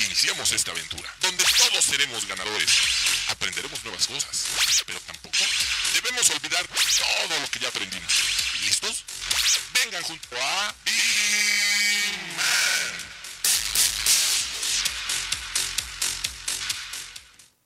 Iniciamos esta aventura, donde todos seremos ganadores. Aprenderemos nuevas cosas, pero tampoco debemos olvidar todo lo que ya aprendimos. ¿Listos? Vengan junto a.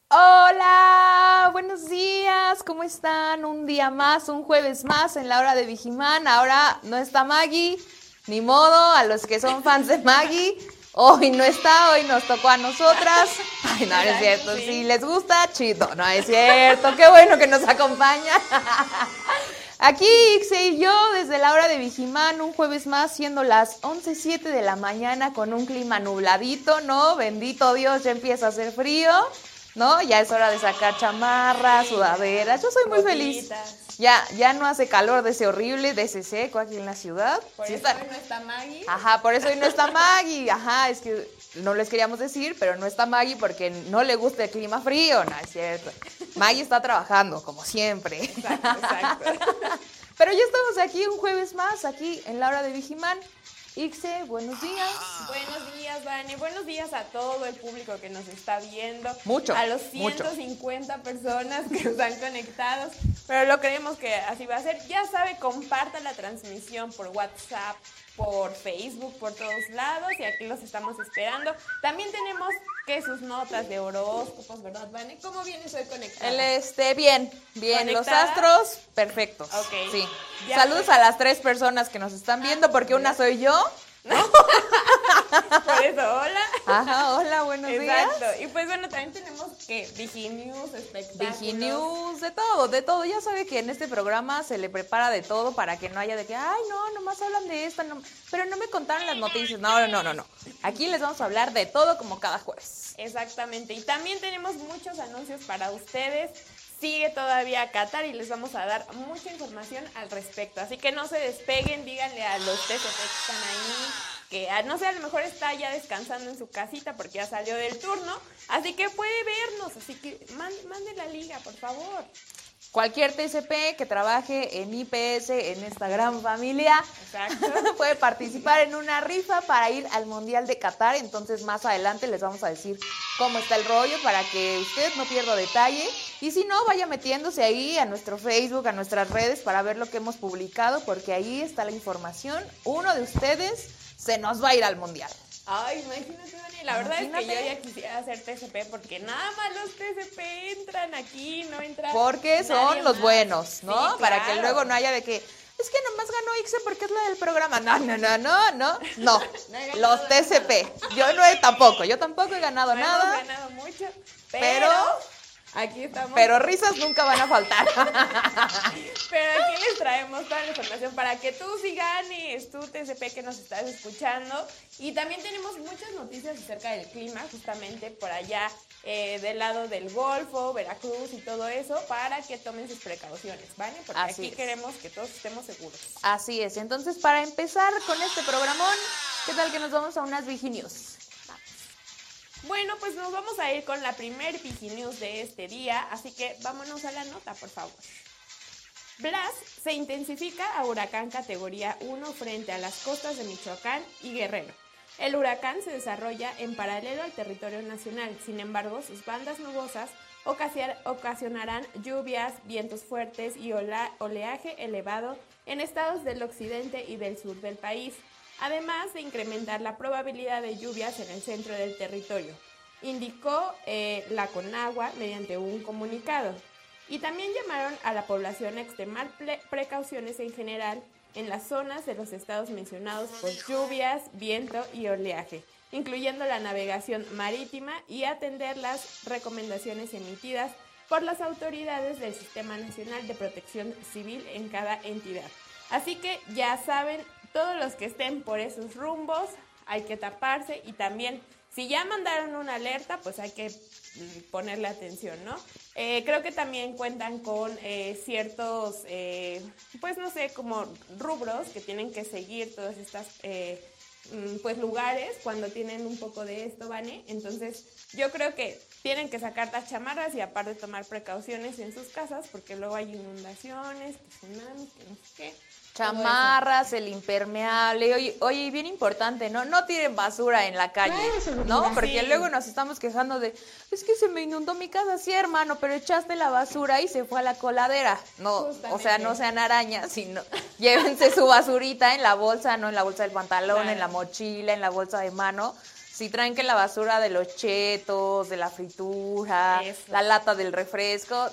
Hola, buenos días, ¿cómo están? Un día más, un jueves más en la hora de Vigimán. Ahora no está Maggie, ni modo, a los que son fans de Maggie. Hoy no está, hoy nos tocó a nosotras. Ay, no, no es cierto. Si les gusta, chido. No es cierto. Qué bueno que nos acompaña. Aquí Ixe y yo desde la hora de Vigimán, un jueves más, siendo las 11.07 de la mañana con un clima nubladito, ¿no? Bendito Dios, ya empieza a hacer frío, ¿no? Ya es hora de sacar chamarras, sudaderas. Yo soy muy feliz. Ya, ya no hace calor de ese horrible, de ese seco aquí en la ciudad. Por Sí eso está- hoy no está Maggie. Ajá, por eso hoy no está Maggie. Ajá, es que no les queríamos decir, pero no está Maggie porque no le gusta el clima frío. No, es cierto. Maggie está trabajando, como siempre. Exacto, exacto. Pero ya estamos aquí un jueves más, aquí en la hora de Vigimán. Ixe, buenos días. Buenos días, Vane. Buenos días a todo el público que nos está viendo. Mucho, A los mucho. 150 personas que están conectados. Pero lo creemos que así va a ser. Ya sabe, comparta la transmisión por WhatsApp, por Facebook, por todos lados. Y aquí los estamos esperando. También tenemos que sus notas de horóscopos, ¿verdad, Vane? ¿Cómo vienes hoy conectada? El este, bien, bien. Los astros, perfectos. Ok. Sí. Ya Saludos a las tres personas que nos están viendo, porque una soy yo. Por eso, hola. Ajá, hola, buenos días. Exacto. Y pues bueno, también tenemos que Diginews, espectáculos. Diginews, de todo, de todo. Ya sabe que en este programa se le prepara de todo para que no haya de que, ay, no, nomás hablan de esta, no- pero no me contaron las noticias. No, no, no, no, no. Aquí les vamos a hablar de todo como cada jueves. Exactamente. Y también tenemos muchos anuncios para ustedes. Sigue todavía Qatar y les vamos a dar mucha información al respecto. Así que no se despeguen, díganle a los TCP que están ahí, que ah, no sé, a lo mejor está ya descansando en su casita porque ya salió del turno. Así que puede vernos. Así que man- mande la liga, por favor. Cualquier TCP que trabaje en IPS, en esta gran familia, puede participar en una rifa para ir al Mundial de Qatar. Entonces, más adelante les vamos a decir cómo está el rollo para que usted no pierda detalle. Y si no, vaya metiéndose ahí a nuestro Facebook, a nuestras redes para ver lo que hemos publicado, porque ahí está la información. Uno de ustedes se nos va a ir al Mundial. Ay, imagínate, Dani, la verdad es que yo ya quisiera hacer TCP porque nada más los TCP entran aquí, no entran. Porque son los más. buenos, ¿no? Sí, Para que luego no haya de que, es que nomás ganó Ixe porque es la del programa. No, no, no, no, no, no. Los TCP. Yo no he tampoco, yo tampoco he ganado No nada. hemos ganado mucho, pero, Pero- aquí estamos. Pero risas nunca van a faltar. Pero aquí les traemos toda la información para que tú sí ganes, tú TCP que nos estás escuchando. Y también tenemos muchas noticias acerca del clima, justamente por allá eh, del lado del Golfo, Veracruz y todo eso, para que tomen sus precauciones, ¿vale? Porque Así aquí es. queremos que todos estemos seguros. Así es. Entonces, para empezar con este programón, ¿qué tal que nos vamos a unas Viginios? Bueno, pues nos vamos a ir con la primer Viginews de este día, así que vámonos a la nota, por favor. Blas se intensifica a huracán categoría 1 frente a las costas de Michoacán y Guerrero. El huracán se desarrolla en paralelo al territorio nacional, sin embargo, sus bandas nubosas ocasi- ocasionarán lluvias, vientos fuertes y oleaje elevado en estados del occidente y del sur del país, además de incrementar la probabilidad de lluvias en el centro del territorio, indicó eh, la Conagua mediante un comunicado. Y también llamaron a la población a extremar precauciones en general en las zonas de los estados mencionados por lluvias, viento y oleaje, incluyendo la navegación marítima y atender las recomendaciones emitidas por las autoridades del Sistema Nacional de Protección Civil en cada entidad. Así que ya saben, todos los que estén por esos rumbos, hay que taparse y también, si ya mandaron una alerta, pues hay que mm, ponerle atención, ¿no? Eh, creo que también cuentan con eh, ciertos, eh, pues no sé, como rubros que tienen que seguir todas estas, eh, mm, pues lugares cuando tienen un poco de esto, ¿vale? Entonces, yo creo que tienen que sacar las chamarras y aparte tomar precauciones en sus casas porque luego hay inundaciones, tsunamis, que no sé qué. Chamarras, el impermeable. Oye, oye, bien importante, ¿no? No tiren basura en la calle, ¿no? Porque luego nos estamos quejando de, es que se me inundó mi casa, sí, hermano, pero echaste la basura y se fue a la coladera. No, o sea, no sean arañas, sino llévense su basurita en la bolsa, no en la bolsa del pantalón, Claro. en la mochila, en la bolsa de mano. Si traen que la basura de los chetos, de la fritura, Eso. la lata del refresco,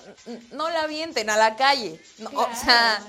no la avienten a la calle. No, o sea,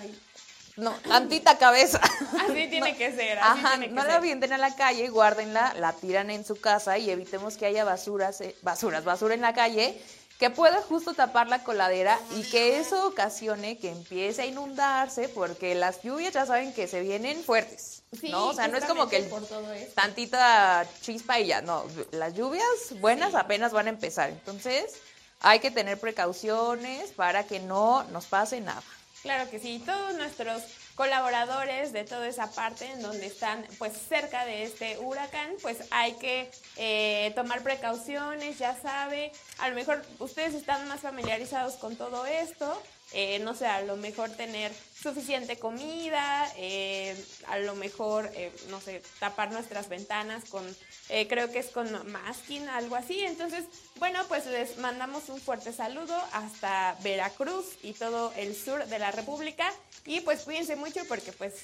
no, tantita cabeza. Así tiene que ser, así Ajá, tiene que no la avienten a la calle, guárdenla, la tiran en su casa y evitemos que haya basuras, eh, basuras, basura en la calle que pueda justo tapar la coladera y que eso ocasione que empiece a inundarse porque las lluvias ya saben que se vienen fuertes, Sí, ¿no? O sea, no es como que el- justamente por todo esto. tantita chispa y ya, no, las lluvias buenas Sí. apenas van a empezar, entonces hay que tener precauciones para que no nos pase nada. Claro que sí, todos nuestros colaboradores de toda esa parte en donde están pues cerca de este huracán, pues hay que eh, tomar precauciones, ya sabe, a lo mejor ustedes están más familiarizados con todo esto, eh, no sé, a lo mejor tener suficiente comida, eh, a lo mejor, eh, no sé, tapar nuestras ventanas con, eh, creo que es con masking, algo así. Entonces, bueno, pues les mandamos un fuerte saludo hasta Veracruz y todo el sur de la República. Y pues cuídense mucho porque pues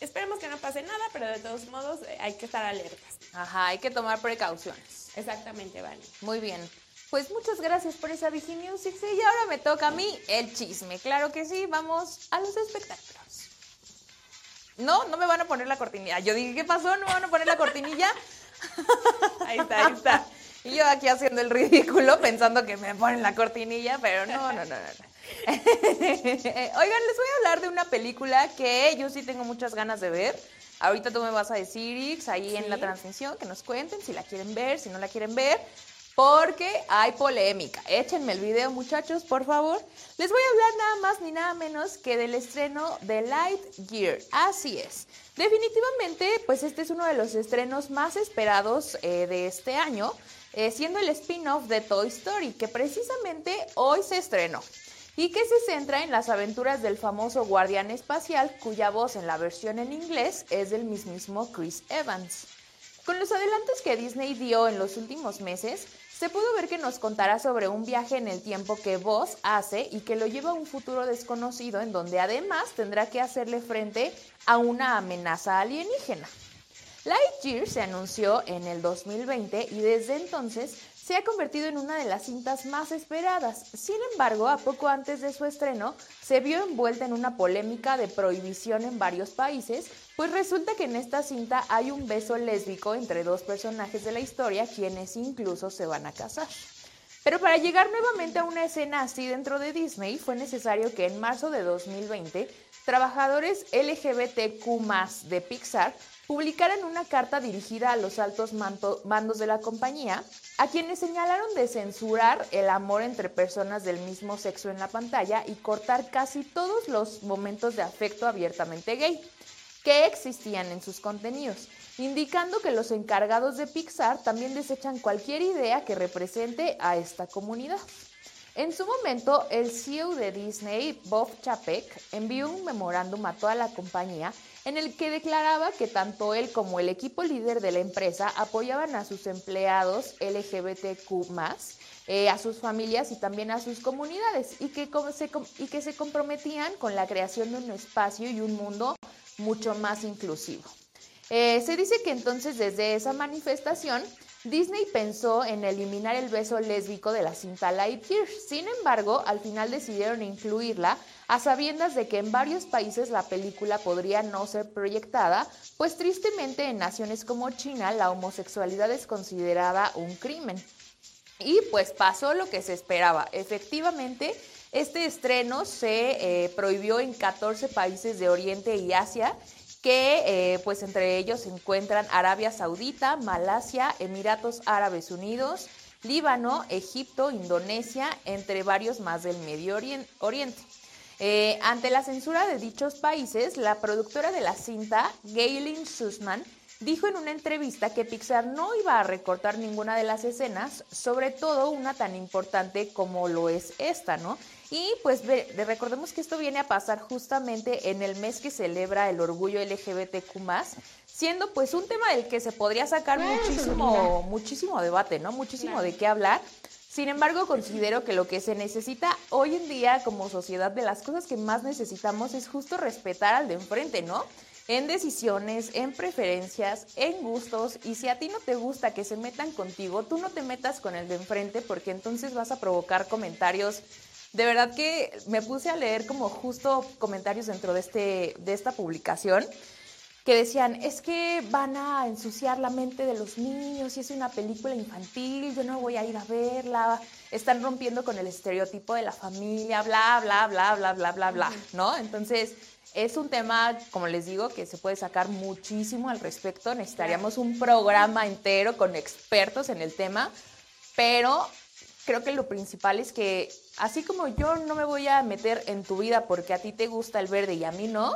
esperemos que no pase nada, pero de todos modos eh, hay que estar alertas. Ajá, hay que tomar precauciones. Exactamente, Vani. Muy bien. Pues muchas gracias por esa. Sí, y ahora me toca a mí el chisme. Claro que sí, vamos a los espectáculos. No, no me van a poner la cortinilla. Yo dije, ¿qué pasó? ¿No me van a poner la cortinilla? Ahí está, ahí está. Y yo aquí haciendo el ridículo pensando que me ponen la cortinilla, pero no, no, no, no. Oigan, les voy a hablar de una película que yo sí tengo muchas ganas de ver. Ahorita tú me vas a decir, Ix, ahí en la transmisión, que nos cuenten si la quieren ver, si no la quieren ver, porque hay polémica. Échenme el video, muchachos, por favor. Les voy a hablar nada más ni nada menos que del estreno de Lightyear. Así es. Definitivamente, pues este es uno de los estrenos más esperados eh, de este año, eh, siendo el spin-off de Toy Story, que precisamente hoy se estrenó y que se centra en las aventuras del famoso guardián espacial cuya voz en la versión en inglés es del mismísimo Chris Evans. Con los adelantos que Disney dio en los últimos meses, se pudo ver que nos contará sobre un viaje en el tiempo que Buzz hace y que lo lleva a un futuro desconocido en donde además tendrá que hacerle frente a una amenaza alienígena. Lightyear se anunció en el 2020 y desde entonces se ha convertido en una de las cintas más esperadas. Sin embargo, a poco antes de su estreno, se vio envuelta en una polémica de prohibición en varios países, pues resulta que en esta cinta hay un beso lésbico entre dos personajes de la historia, quienes incluso se van a casar. Pero para llegar nuevamente a una escena así dentro de Disney, fue necesario que en marzo de 2020, trabajadores LGBTQ de Pixar publicaran una carta dirigida a los altos mandos de la compañía, a quienes señalaron de censurar el amor entre personas del mismo sexo en la pantalla y cortar casi todos los momentos de afecto abiertamente gay que existían en sus contenidos, indicando que los encargados de Pixar también desechan cualquier idea que represente a esta comunidad. En su momento, el CEO de Disney, Bob Chapek, envió un memorándum a toda la compañía en el que declaraba que tanto él como el equipo líder de la empresa apoyaban a sus empleados LGBTQ+, eh, a sus familias y también a sus comunidades y que, se comprometían con la creación de un espacio y un mundo mucho más inclusivo. Eh, se dice que entonces desde esa manifestación Disney pensó en eliminar el beso lésbico de la cinta Lightyear. Sin embargo, al final decidieron incluirla a sabiendas de que en varios países la película podría no ser proyectada, pues tristemente en naciones como China la homosexualidad es considerada un crimen. Y pues pasó lo que se esperaba. Efectivamente, este estreno se eh, prohibió en 14 países de Oriente y Asia, que eh, pues entre ellos se encuentran Arabia Saudita, Malasia, Emiratos Árabes Unidos, Líbano, Egipto, Indonesia, entre varios más del Medio Orien- Oriente. Eh, ante la censura de dichos países, la productora de la cinta, Gaylin Sussman, dijo en una entrevista que Pixar no iba a recortar ninguna de las escenas, sobre todo una tan importante como lo es esta, ¿no? Y pues recordemos que esto viene a pasar justamente en el mes que celebra el orgullo LGBTQ siendo pues un tema del que se podría sacar muchísimo, muchísimo debate, ¿no? Muchísimo de qué hablar. Sin embargo, considero que lo que se necesita hoy en día como sociedad, de las cosas que más necesitamos es justo respetar al de enfrente, ¿no? En decisiones, en preferencias, en gustos, y si a ti no te gusta que se metan contigo, tú no te metas con el de enfrente porque entonces vas a provocar comentarios. De verdad que me puse a leer como justo comentarios dentro de, este, de esta publicación que decían, es que van a ensuciar la mente de los niños y es una película infantil, yo no voy a ir a verla, están rompiendo con el estereotipo de la familia, bla, bla, bla, bla, bla, bla, bla, ¿no? Entonces, es un tema, como les digo, que se puede sacar muchísimo al respecto, necesitaríamos un programa entero con expertos en el tema, pero creo que lo principal es que, así como yo no me voy a meter en tu vida porque a ti te gusta el verde y a mí no,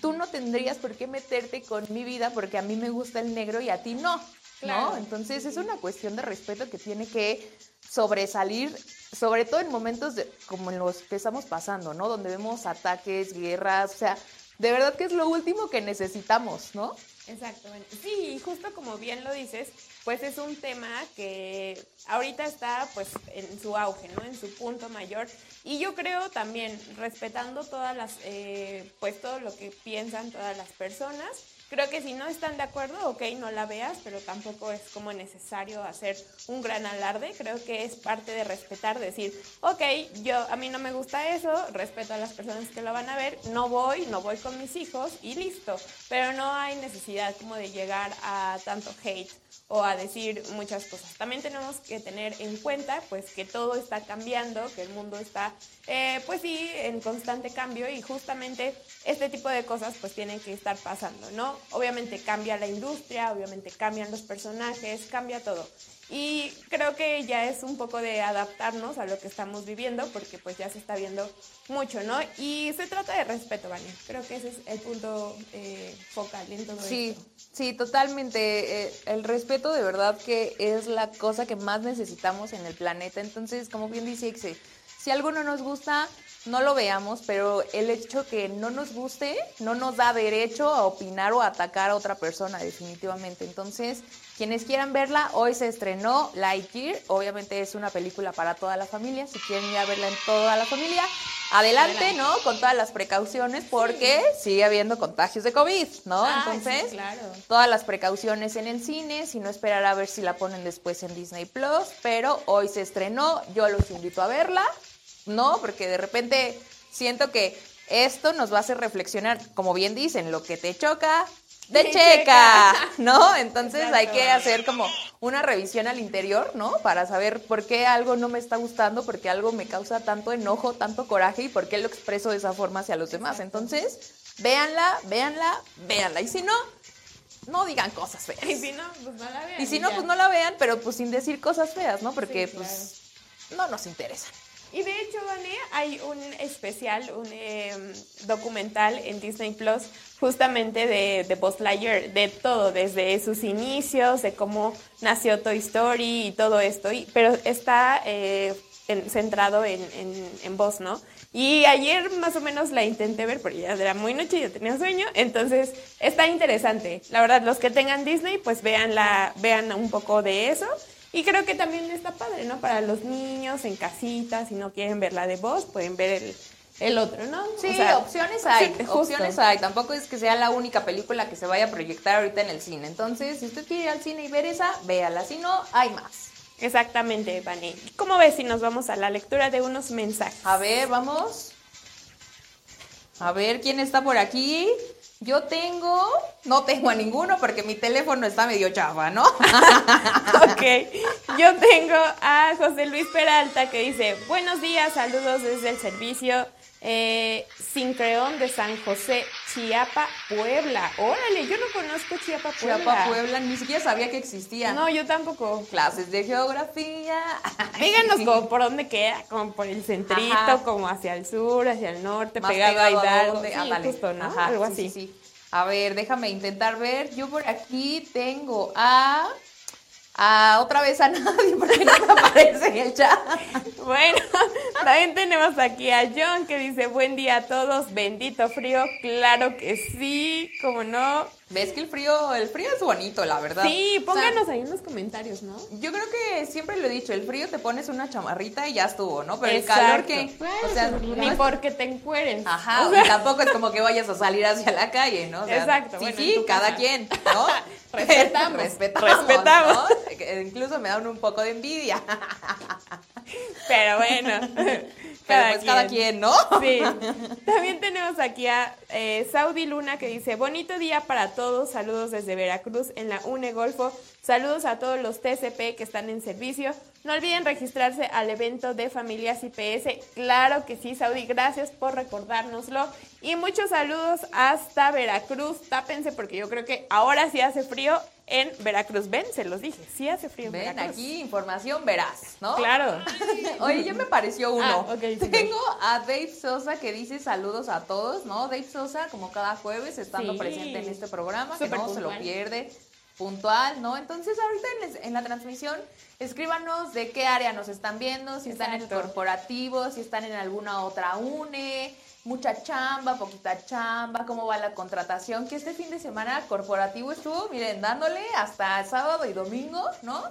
tú no tendrías por qué meterte con mi vida porque a mí me gusta el negro y a ti no, ¿no? Entonces es una cuestión de respeto que tiene que sobresalir, sobre todo en momentos como en los que estamos pasando, ¿no? Donde vemos ataques, guerras, o sea, de verdad que es lo último que necesitamos, ¿no? Exactamente. Sí, justo como bien lo dices, pues es un tema que ahorita está pues en su auge, ¿no? En su punto mayor. Y yo creo también, respetando todas las, eh, pues todo lo que piensan todas las personas, Creo que si no están de acuerdo, ok, no la veas, pero tampoco es como necesario hacer un gran alarde. Creo que es parte de respetar, decir, ok, yo a mí no me gusta eso, respeto a las personas que lo van a ver, no voy, no voy con mis hijos y listo. Pero no hay necesidad como de llegar a tanto hate o a decir muchas cosas. También tenemos que tener en cuenta pues que todo está cambiando, que el mundo está eh, pues sí en constante cambio y justamente este tipo de cosas pues tienen que estar pasando, ¿no? Obviamente cambia la industria, obviamente cambian los personajes, cambia todo. Y creo que ya es un poco de adaptarnos a lo que estamos viviendo, porque pues ya se está viendo mucho, ¿no? Y se trata de respeto, ¿vale? Creo que ese es el punto eh, focal en todo sí, Sí, totalmente. Eh, el respeto de verdad que es la cosa que más necesitamos en el planeta. Entonces, como bien dice Ixe, si algo no nos gusta, no lo veamos, pero el hecho que no nos guste no nos da derecho a opinar o a atacar a otra persona, definitivamente. Entonces, quienes quieran verla, hoy se estrenó Lightyear. Obviamente es una película para toda la familia. Si quieren ir a verla en toda la familia, adelante, ¿no? Con todas las precauciones, porque sigue habiendo contagios de COVID, ¿no? Entonces, todas las precauciones en el cine, si no esperar a ver si la ponen después en Disney Plus, pero hoy se estrenó, yo los invito a verla, ¿no? Porque de repente siento que esto nos va a hacer reflexionar, como bien dicen, lo que te choca, de checa, ¿no? Entonces hay que hacer como una revisión al interior, ¿no? Para saber por qué algo no me está gustando, por qué algo me causa tanto enojo, tanto coraje y por qué lo expreso de esa forma hacia los demás. Entonces, véanla, véanla, véanla. Y si no, no digan cosas feas. Y si no, pues no la vean. Y si no, pues no la vean, pero pues sin decir cosas feas, ¿no? Porque pues no nos interesa. Y de hecho, Vane, hay un especial, un em, documental en Disney Plus justamente de, de Buzz Lightyear, de todo, desde sus inicios, de cómo nació Toy Story y todo esto, pero está eh, centrado en, en, ¿no? Y ayer más o menos la intenté ver, porque ya era muy noche y yo tenía sueño, entonces está interesante. La verdad, los que tengan Disney, pues vean, la, vean un poco de eso. Y creo que también está padre, ¿no? Para los niños en casita, si no quieren ver la de voz, pueden ver el, el otro, ¿no? Sí, opciones hay, opciones hay. Tampoco es que sea la única película que se vaya a proyectar ahorita en el cine. Entonces, si usted quiere ir al cine y ver esa, véala. Si no, hay más. Exactamente, Vani. ¿Cómo ves si nos vamos a la lectura de unos mensajes? A ver, vamos. A ver quién está por aquí. Yo tengo, no tengo a ninguno porque mi teléfono está medio chava, ¿no? ok, yo tengo a José Luis Peralta que dice, buenos días, saludos desde el servicio eh, Sincreón de San José, Chiapa, Puebla. Órale, yo no conozco Chiapa, Puebla. Chiapa, Puebla, ni siquiera sabía que existía. No, yo tampoco. Clases de geografía. Díganos como por dónde queda, como por el centrito, como hacia el sur, hacia el norte, pegado a Hidalgo. Sí, justo, ¿no? Algo así. Sí, A ver, déjame intentar ver. Yo por aquí tengo a a otra vez a nadie porque no aparece en el chat. Bueno, también tenemos aquí a John que dice buen día a todos, bendito frío, claro que sí, como no. ¿Ves que el frío, el frío es bonito, la verdad? Sí, pónganos ahí en los comentarios, ¿no? Yo creo que siempre lo he dicho, el frío te pones una chamarrita y ya estuvo, ¿no? Pero el calor que, o sea, ni porque te encueren. Ajá, o sea, tampoco es como que vayas a salir hacia la calle, ¿no? Exacto. Sí, sí, cada quien, ¿no? Respetamos. Respetamos. Respetamos. ¿no? Incluso me dan un poco de envidia. Pero bueno. Pero pues cada quien, ¿no? Sí. También tenemos aquí a eh, Saudi Luna que dice, bonito día para todos, saludos desde Veracruz en la UNE Golfo, saludos a todos los TCP que están en servicio, no olviden registrarse al evento de Familias IPS, claro que sí, Saudi, gracias por recordárnoslo y muchos saludos hasta Veracruz, tápense porque yo creo que ahora sí hace frío en Veracruz. Ven, se los dije, sí hace frío en Ven, aquí información verás, ¿no? Claro. Oye, ya me pareció uno. Ah, okay, sí, Tengo a Dave Sosa que dice saludos a todos, ¿no? Dave Sosa, como cada jueves, estando Sí. presente en este programa, que no se lo pierde, puntual, ¿no? Entonces, ahorita en, la transmisión, escríbanos de qué área nos están viendo, si están en el corporativo, si están en alguna otra UNE, mucha chamba, poquita chamba, cómo va la contratación, que este fin de semana corporativo estuvo, miren, dándole hasta sábado y domingo, ¿no?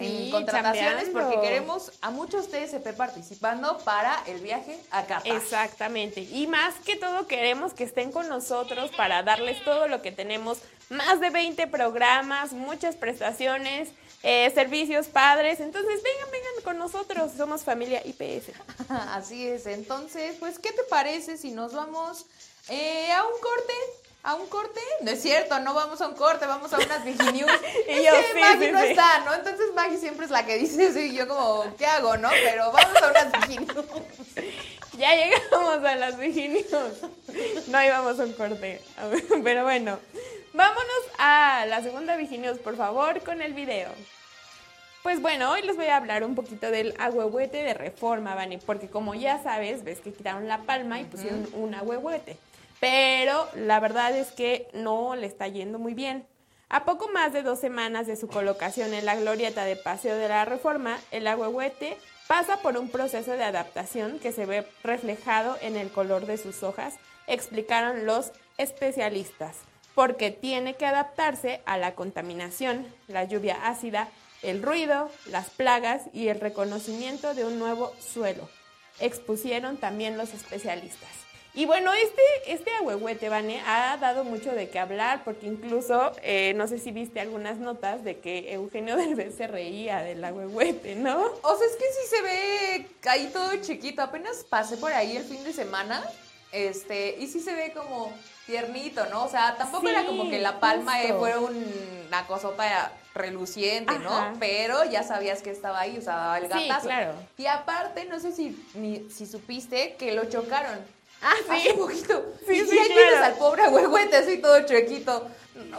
En contrataciones chambeando. porque queremos a muchos TSP participando para el viaje a Qatar. Exactamente. Y más que todo queremos que estén con nosotros para darles todo lo que tenemos. Más de 20 programas, muchas prestaciones, eh, servicios padres. Entonces vengan, vengan con nosotros. Somos familia IPS. Así es. Entonces, pues, ¿qué te parece si nos vamos eh, a un corte? ¿A un corte? No es cierto, no vamos a un corte, vamos a unas Viginews. Y es yo, que sí, Maggie sí, no sí. está, ¿no? Entonces Maggie siempre es la que dice eso y yo como, ¿qué hago, no? Pero vamos a unas Viginews. Ya llegamos a las Viginios. No íbamos a un corte. Pero bueno, vámonos a la segunda Viginios, por favor, con el video. Pues bueno, hoy les voy a hablar un poquito del ahuehuete de reforma, Vani, porque como ya sabes, ves que quitaron la palma y pusieron un ahuehuete. Pero la verdad es que no le está yendo muy bien. A poco más de dos semanas de su colocación en la glorieta de Paseo de la Reforma, el ahuehuete pasa por un proceso de adaptación que se ve reflejado en el color de sus hojas, explicaron los especialistas, porque tiene que adaptarse a la contaminación, la lluvia ácida, el ruido, las plagas y el reconocimiento de un nuevo suelo, expusieron también los especialistas. Y bueno, este, este ahuehuete, Vane, ha dado mucho de qué hablar, porque incluso, eh, no sé si viste algunas notas de que Eugenio Derbez se reía del ahuehuete, ¿no? O sea, es que sí se ve ahí todo chiquito. Apenas pasé por ahí el fin de semana. Este, y sí se ve como tiernito, ¿no? O sea, tampoco Sí, era como que la palma eh, fuera un- una cosota reluciente, Ajá. ¿no? Pero ya sabías que estaba ahí, o sea, daba el Sí, gatazo. claro. Y aparte, no sé si, ni, si supiste que lo chocaron. Ah, Hace poquito. Sí, y sí, ahí claro. al pobre huehuete así todo chuequito.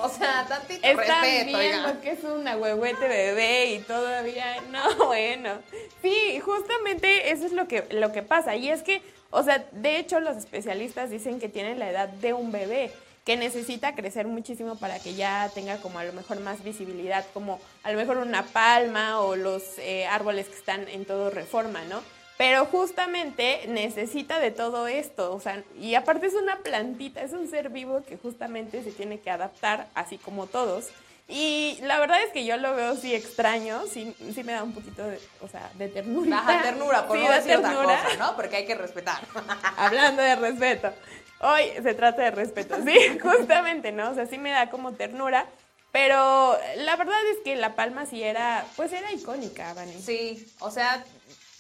O sea, tantito Están respeto, viendo oiga. que es un ahuehuete bebé y todavía no, bueno. Sí, justamente eso es lo que, lo que pasa. Y es que, o sea, de hecho los especialistas dicen que tiene la edad de un bebé, que necesita crecer muchísimo para que ya tenga como a lo mejor más visibilidad, como a lo mejor una palma o los eh, árboles que están en todo reforma, ¿no? Pero justamente necesita de todo esto, o sea, y aparte es una plantita, es un ser vivo que justamente se tiene que adaptar, así como todos. Y la verdad es que yo lo veo sí extraño, sí, sí me da un poquito de, o sea, de ternura. Baja ternura, por Sí, no de decir otra cosa, ¿no? Porque hay que respetar. Hablando de respeto. Hoy se trata de respeto, sí, justamente, ¿no? O sea, sí me da como ternura, pero la verdad es que La Palma sí era, pues era icónica, Vani. Sí, o sea,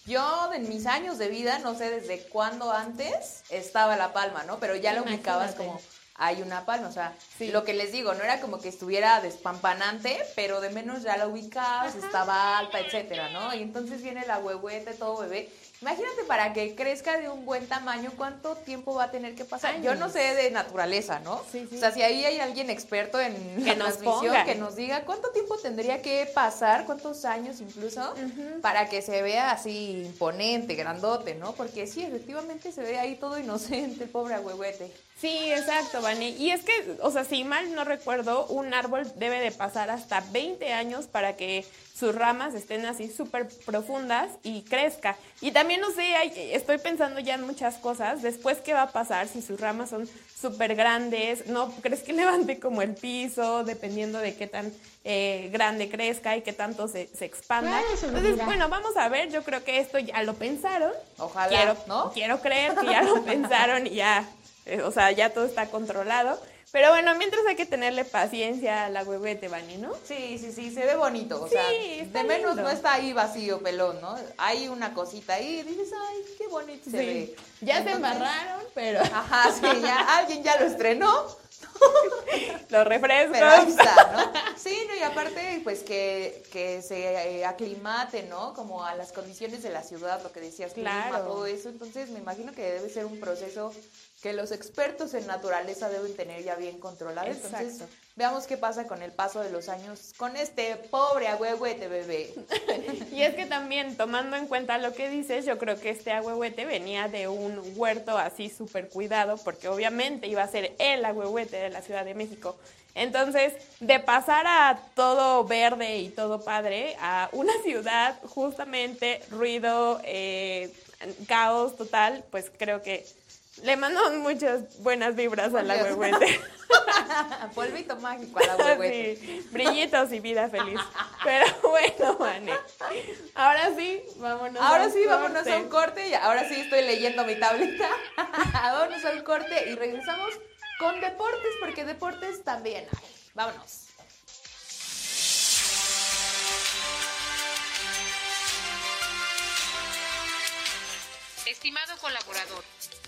yo en mis años de vida, no sé desde cuándo antes estaba La Palma, ¿no? Pero ya lo ubicabas como hay una palma, o sea, Sí. lo que les digo, no era como que estuviera despampanante, pero de menos ya la ubicabas, estaba alta, etcétera, ¿no? Y entonces viene la huehuete, todo bebé, Imagínate para que crezca de un buen tamaño, ¿cuánto tiempo va a tener que pasar? Yo no sé de naturaleza, ¿no? Sí, sí. O sea, si ahí hay alguien experto en Que la nos ponga. que nos diga cuánto tiempo tendría que pasar, cuántos años incluso, para que se vea así imponente, grandote, ¿no? Porque sí, efectivamente se ve ahí todo inocente, el pobre agüehuete. Sí, exacto, Vani. Y es que, o sea, si mal no recuerdo, un árbol debe de pasar hasta 20 años para que sus ramas estén así súper profundas y crezca. Y también, no sé, estoy pensando ya en muchas cosas. Después, ¿qué va a pasar si sus ramas son súper grandes? ¿No crees que levante como el piso, dependiendo de qué tan eh, grande crezca y qué tanto se, se expanda? Entonces, bueno, vamos a ver. Yo creo que esto ya lo pensaron. Ojalá, quiero, ¿no? Quiero creer que ya lo pensaron y ya, eh, o sea, ya todo está controlado. Pero bueno, mientras hay que tenerle paciencia a la huevete, Vani, ¿no? Sí, sí, sí, se ve bonito. O Sí, sea, de menos lindo. no está ahí vacío, pelón, ¿no? Hay una cosita ahí dices, ay, qué bonito se ve. Ya se Entonces- embarraron, pero Ajá, sí, ya alguien ya lo estrenó, los refrescos. pero ahí está, ¿no? Sí, no, y aparte, pues que, que se eh, aclimate, ¿no? Como a las condiciones de la ciudad, lo que decías, clima, Claro. todo eso. Entonces, me imagino que debe ser un proceso que los expertos en naturaleza deben tener ya bien controlado. Entonces, Exacto. veamos qué pasa con el paso de los años con este pobre agüehuete bebé. Y es que también, tomando en cuenta lo que dices, yo creo que este agüehuete venía de un huerto así súper cuidado, porque obviamente iba a ser el agüehuete de la Ciudad de México. Entonces, de pasar a todo verde y todo padre, a una ciudad, justamente, ruido, eh, caos total, pues creo que le mandamos muchas buenas vibras al Muchas. agüehuete. Polvito mágico al agüehuete. Sí, brillitos y vida feliz. Pero bueno, Vane. Ahora sí, vámonos. Ahora al sí, vámonos a un corte. corte. y Ahora sí estoy leyendo mi tableta. vámonos a un corte y regresamos con deportes, porque deportes también hay. Vámonos. Estimado colaborador,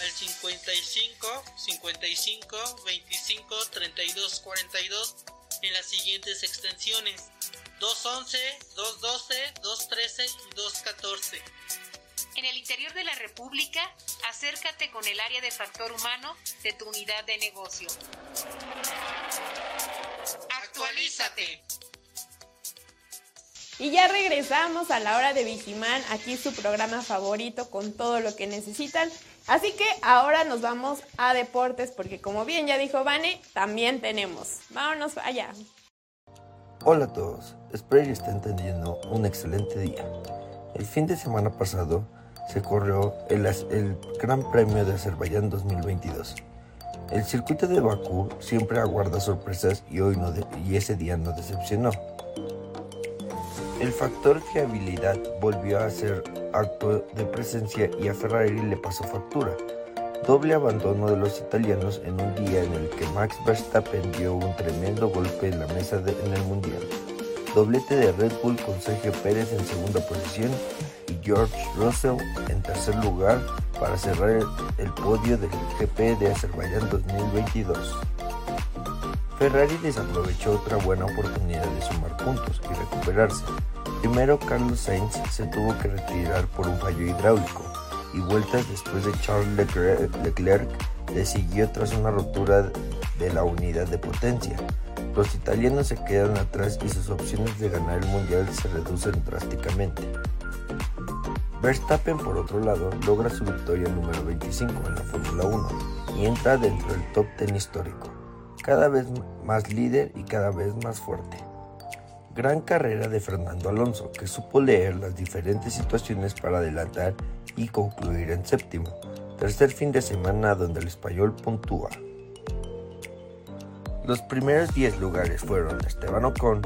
al 55 55 25 32 42 en las siguientes extensiones 211, 212, 213 y 214. En el interior de la República, acércate con el área de factor humano de tu unidad de negocio. Actualízate. Y ya regresamos a la hora de Vigimán, aquí su programa favorito con todo lo que necesitan. Así que ahora nos vamos a deportes porque como bien ya dijo Vane, también tenemos. Vámonos allá. Hola a todos, espero que estén teniendo un excelente día. El fin de semana pasado se corrió el, Gran Premio de Azerbaiyán 2022. El circuito de Bakú siempre aguarda sorpresas y hoy no de- y ese día no decepcionó. El factor fiabilidad volvió a ser acto de presencia y a Ferrari le pasó factura. Doble abandono de los italianos en un día en el que Max Verstappen dio un tremendo golpe en la mesa en el Mundial. Doblete de Red Bull con Sergio Pérez en segunda posición y George Russell en tercer lugar para cerrar el, el podio del GP de Azerbaiyán 2022. Ferrari desaprovechó otra buena oportunidad de sumar puntos y recuperarse. Primero Carlos Sainz se tuvo que retirar por un fallo hidráulico y vueltas después de Charles Leclerc, le siguió tras una rotura de la unidad de potencia. Los italianos se quedan atrás y sus opciones de ganar el mundial se reducen drásticamente. Verstappen, por otro lado, logra su victoria número 25 en la Fórmula 1 y entra dentro del top 10 histórico, cada vez más líder y cada vez más fuerte. Gran carrera de Fernando Alonso, que supo leer las diferentes situaciones para adelantar y concluir en séptimo. Tercer fin de semana donde el español puntúa. Los primeros 10 lugares fueron Esteban Ocon,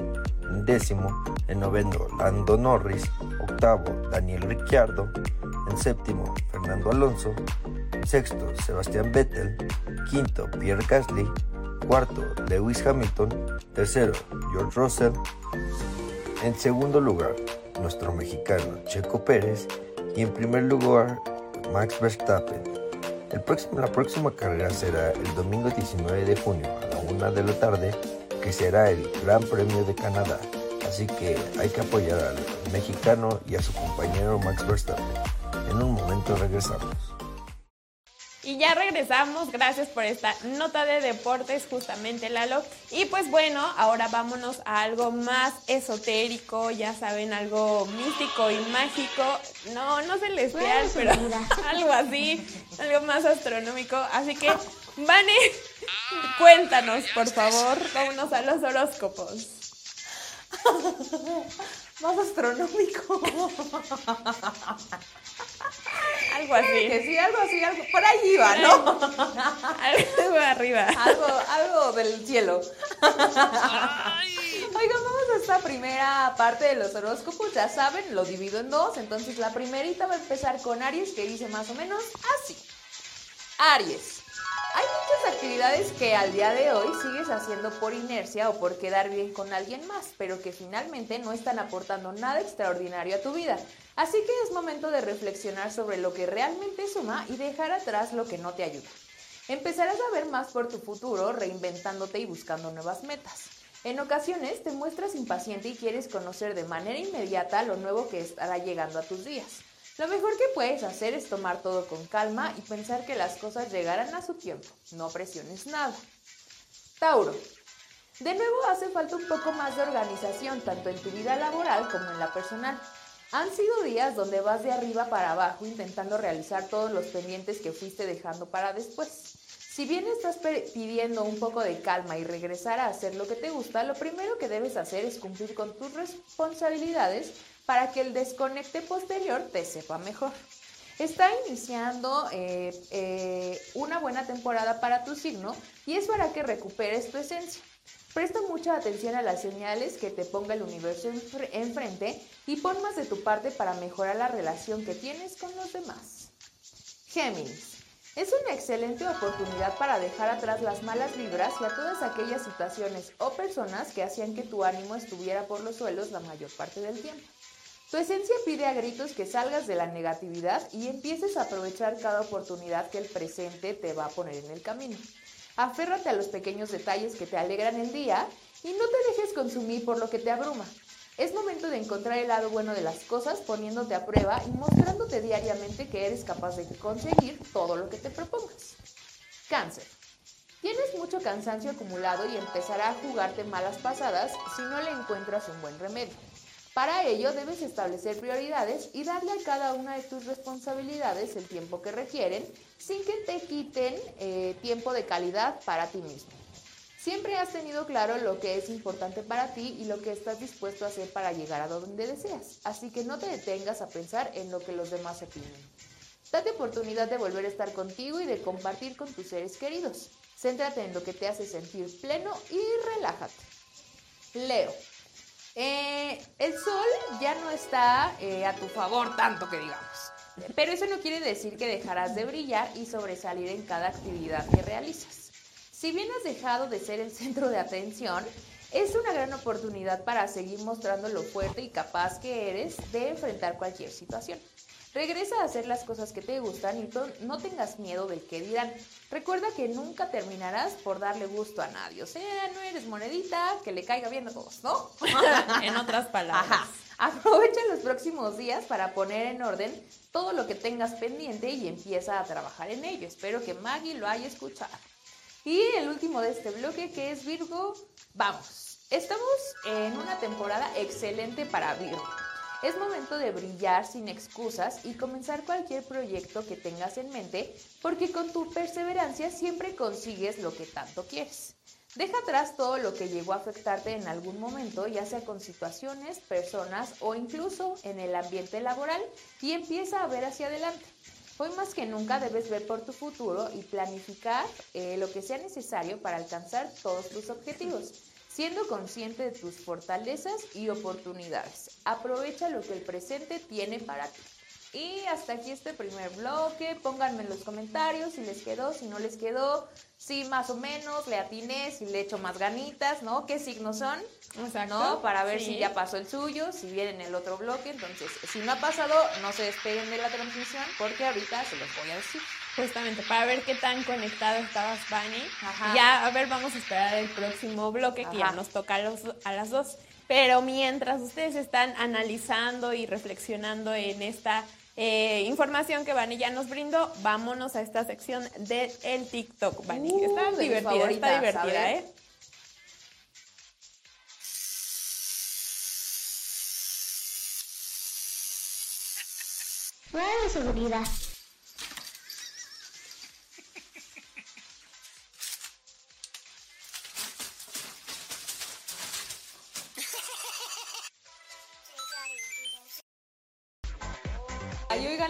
en décimo, en noveno Lando Norris, octavo Daniel Ricciardo, en séptimo Fernando Alonso, Sexto, Sebastián Vettel. Quinto, Pierre Gasly. Cuarto, Lewis Hamilton. Tercero, George Russell. En segundo lugar, nuestro mexicano Checo Pérez. Y en primer lugar, Max Verstappen. El próximo, la próxima carrera será el domingo 19 de junio a la una de la tarde, que será el Gran Premio de Canadá. Así que hay que apoyar al mexicano y a su compañero Max Verstappen. En un momento regresamos. Y ya regresamos, gracias por esta nota de deportes justamente Lalo. Y pues bueno, ahora vámonos a algo más esotérico, ya saben, algo místico y mágico. No, no celestial, pero algo así, algo más astronómico. Así que, Vane, cuéntanos, por favor, vámonos a los horóscopos. Más astronómico. Algo así. Que sí, algo así, algo. Por ahí iba, ¿no? Algo arriba. algo, algo del cielo. Oigan, vamos a esta primera parte de los horóscopos. Ya saben, lo divido en dos. Entonces, la primerita va a empezar con Aries, que dice más o menos así. Aries. Hay muchas actividades que al día de hoy sigues haciendo por inercia o por quedar bien con alguien más, pero que finalmente no están aportando nada extraordinario a tu vida. Así que es momento de reflexionar sobre lo que realmente suma y dejar atrás lo que no te ayuda. Empezarás a ver más por tu futuro, reinventándote y buscando nuevas metas. En ocasiones te muestras impaciente y quieres conocer de manera inmediata lo nuevo que estará llegando a tus días. Lo mejor que puedes hacer es tomar todo con calma y pensar que las cosas llegarán a su tiempo. No presiones nada. Tauro. De nuevo hace falta un poco más de organización tanto en tu vida laboral como en la personal. Han sido días donde vas de arriba para abajo intentando realizar todos los pendientes que fuiste dejando para después. Si bien estás pidiendo un poco de calma y regresar a hacer lo que te gusta, lo primero que debes hacer es cumplir con tus responsabilidades para que el desconecte posterior te sepa mejor. Está iniciando eh, eh, una buena temporada para tu signo y eso hará que recuperes tu esencia. Presta mucha atención a las señales que te ponga el universo enfrente y pon más de tu parte para mejorar la relación que tienes con los demás. Géminis. Es una excelente oportunidad para dejar atrás las malas vibras y a todas aquellas situaciones o personas que hacían que tu ánimo estuviera por los suelos la mayor parte del tiempo. Tu esencia pide a gritos que salgas de la negatividad y empieces a aprovechar cada oportunidad que el presente te va a poner en el camino. Aférrate a los pequeños detalles que te alegran el día y no te dejes consumir por lo que te abruma. Es momento de encontrar el lado bueno de las cosas poniéndote a prueba y mostrándote diariamente que eres capaz de conseguir todo lo que te propongas. Cáncer. Tienes mucho cansancio acumulado y empezará a jugarte malas pasadas si no le encuentras un buen remedio. Para ello debes establecer prioridades y darle a cada una de tus responsabilidades el tiempo que requieren sin que te quiten eh, tiempo de calidad para ti mismo. Siempre has tenido claro lo que es importante para ti y lo que estás dispuesto a hacer para llegar a donde deseas, así que no te detengas a pensar en lo que los demás opinen. Date oportunidad de volver a estar contigo y de compartir con tus seres queridos. Céntrate en lo que te hace sentir pleno y relájate. Leo. Eh, el sol ya no está eh, a tu favor tanto que digamos. Pero eso no quiere decir que dejarás de brillar y sobresalir en cada actividad que realizas. Si bien has dejado de ser el centro de atención, es una gran oportunidad para seguir mostrando lo fuerte y capaz que eres de enfrentar cualquier situación. Regresa a hacer las cosas que te gustan y no tengas miedo del que dirán. Recuerda que nunca terminarás por darle gusto a nadie. O sea, no eres monedita que le caiga bien a todos, ¿no? en otras palabras. Aprovecha los próximos días para poner en orden todo lo que tengas pendiente y empieza a trabajar en ello. Espero que Maggie lo haya escuchado. Y el último de este bloque que es Virgo, vamos. Estamos en una temporada excelente para Virgo. Es momento de brillar sin excusas y comenzar cualquier proyecto que tengas en mente porque con tu perseverancia siempre consigues lo que tanto quieres. Deja atrás todo lo que llegó a afectarte en algún momento, ya sea con situaciones, personas o incluso en el ambiente laboral y empieza a ver hacia adelante. Hoy más que nunca debes ver por tu futuro y planificar eh, lo que sea necesario para alcanzar todos tus objetivos siendo consciente de tus fortalezas y oportunidades. Aprovecha lo que el presente tiene para ti. Y hasta aquí este primer bloque. Pónganme en los comentarios si les quedó, si no les quedó, si más o menos le atiné, si le echo más ganitas, ¿no? ¿Qué signos son? Exacto. ¿No? Para ver Sí. si ya pasó el suyo, si viene en el otro bloque. Entonces, si no ha pasado, no se despeguen de la transmisión porque ahorita se los voy a decir. Justamente, para ver qué tan conectado estabas, Fanny. Ajá. Ya, a ver, vamos a esperar el próximo bloque que ya nos toca a, los- a las dos. Pero mientras ustedes están analizando y reflexionando en esta eh, información que Vani ya nos brindó, vámonos a esta sección del el TikTok, Vani. Uh, está de divertida, está divertida, ver. ¿eh? De seguridad.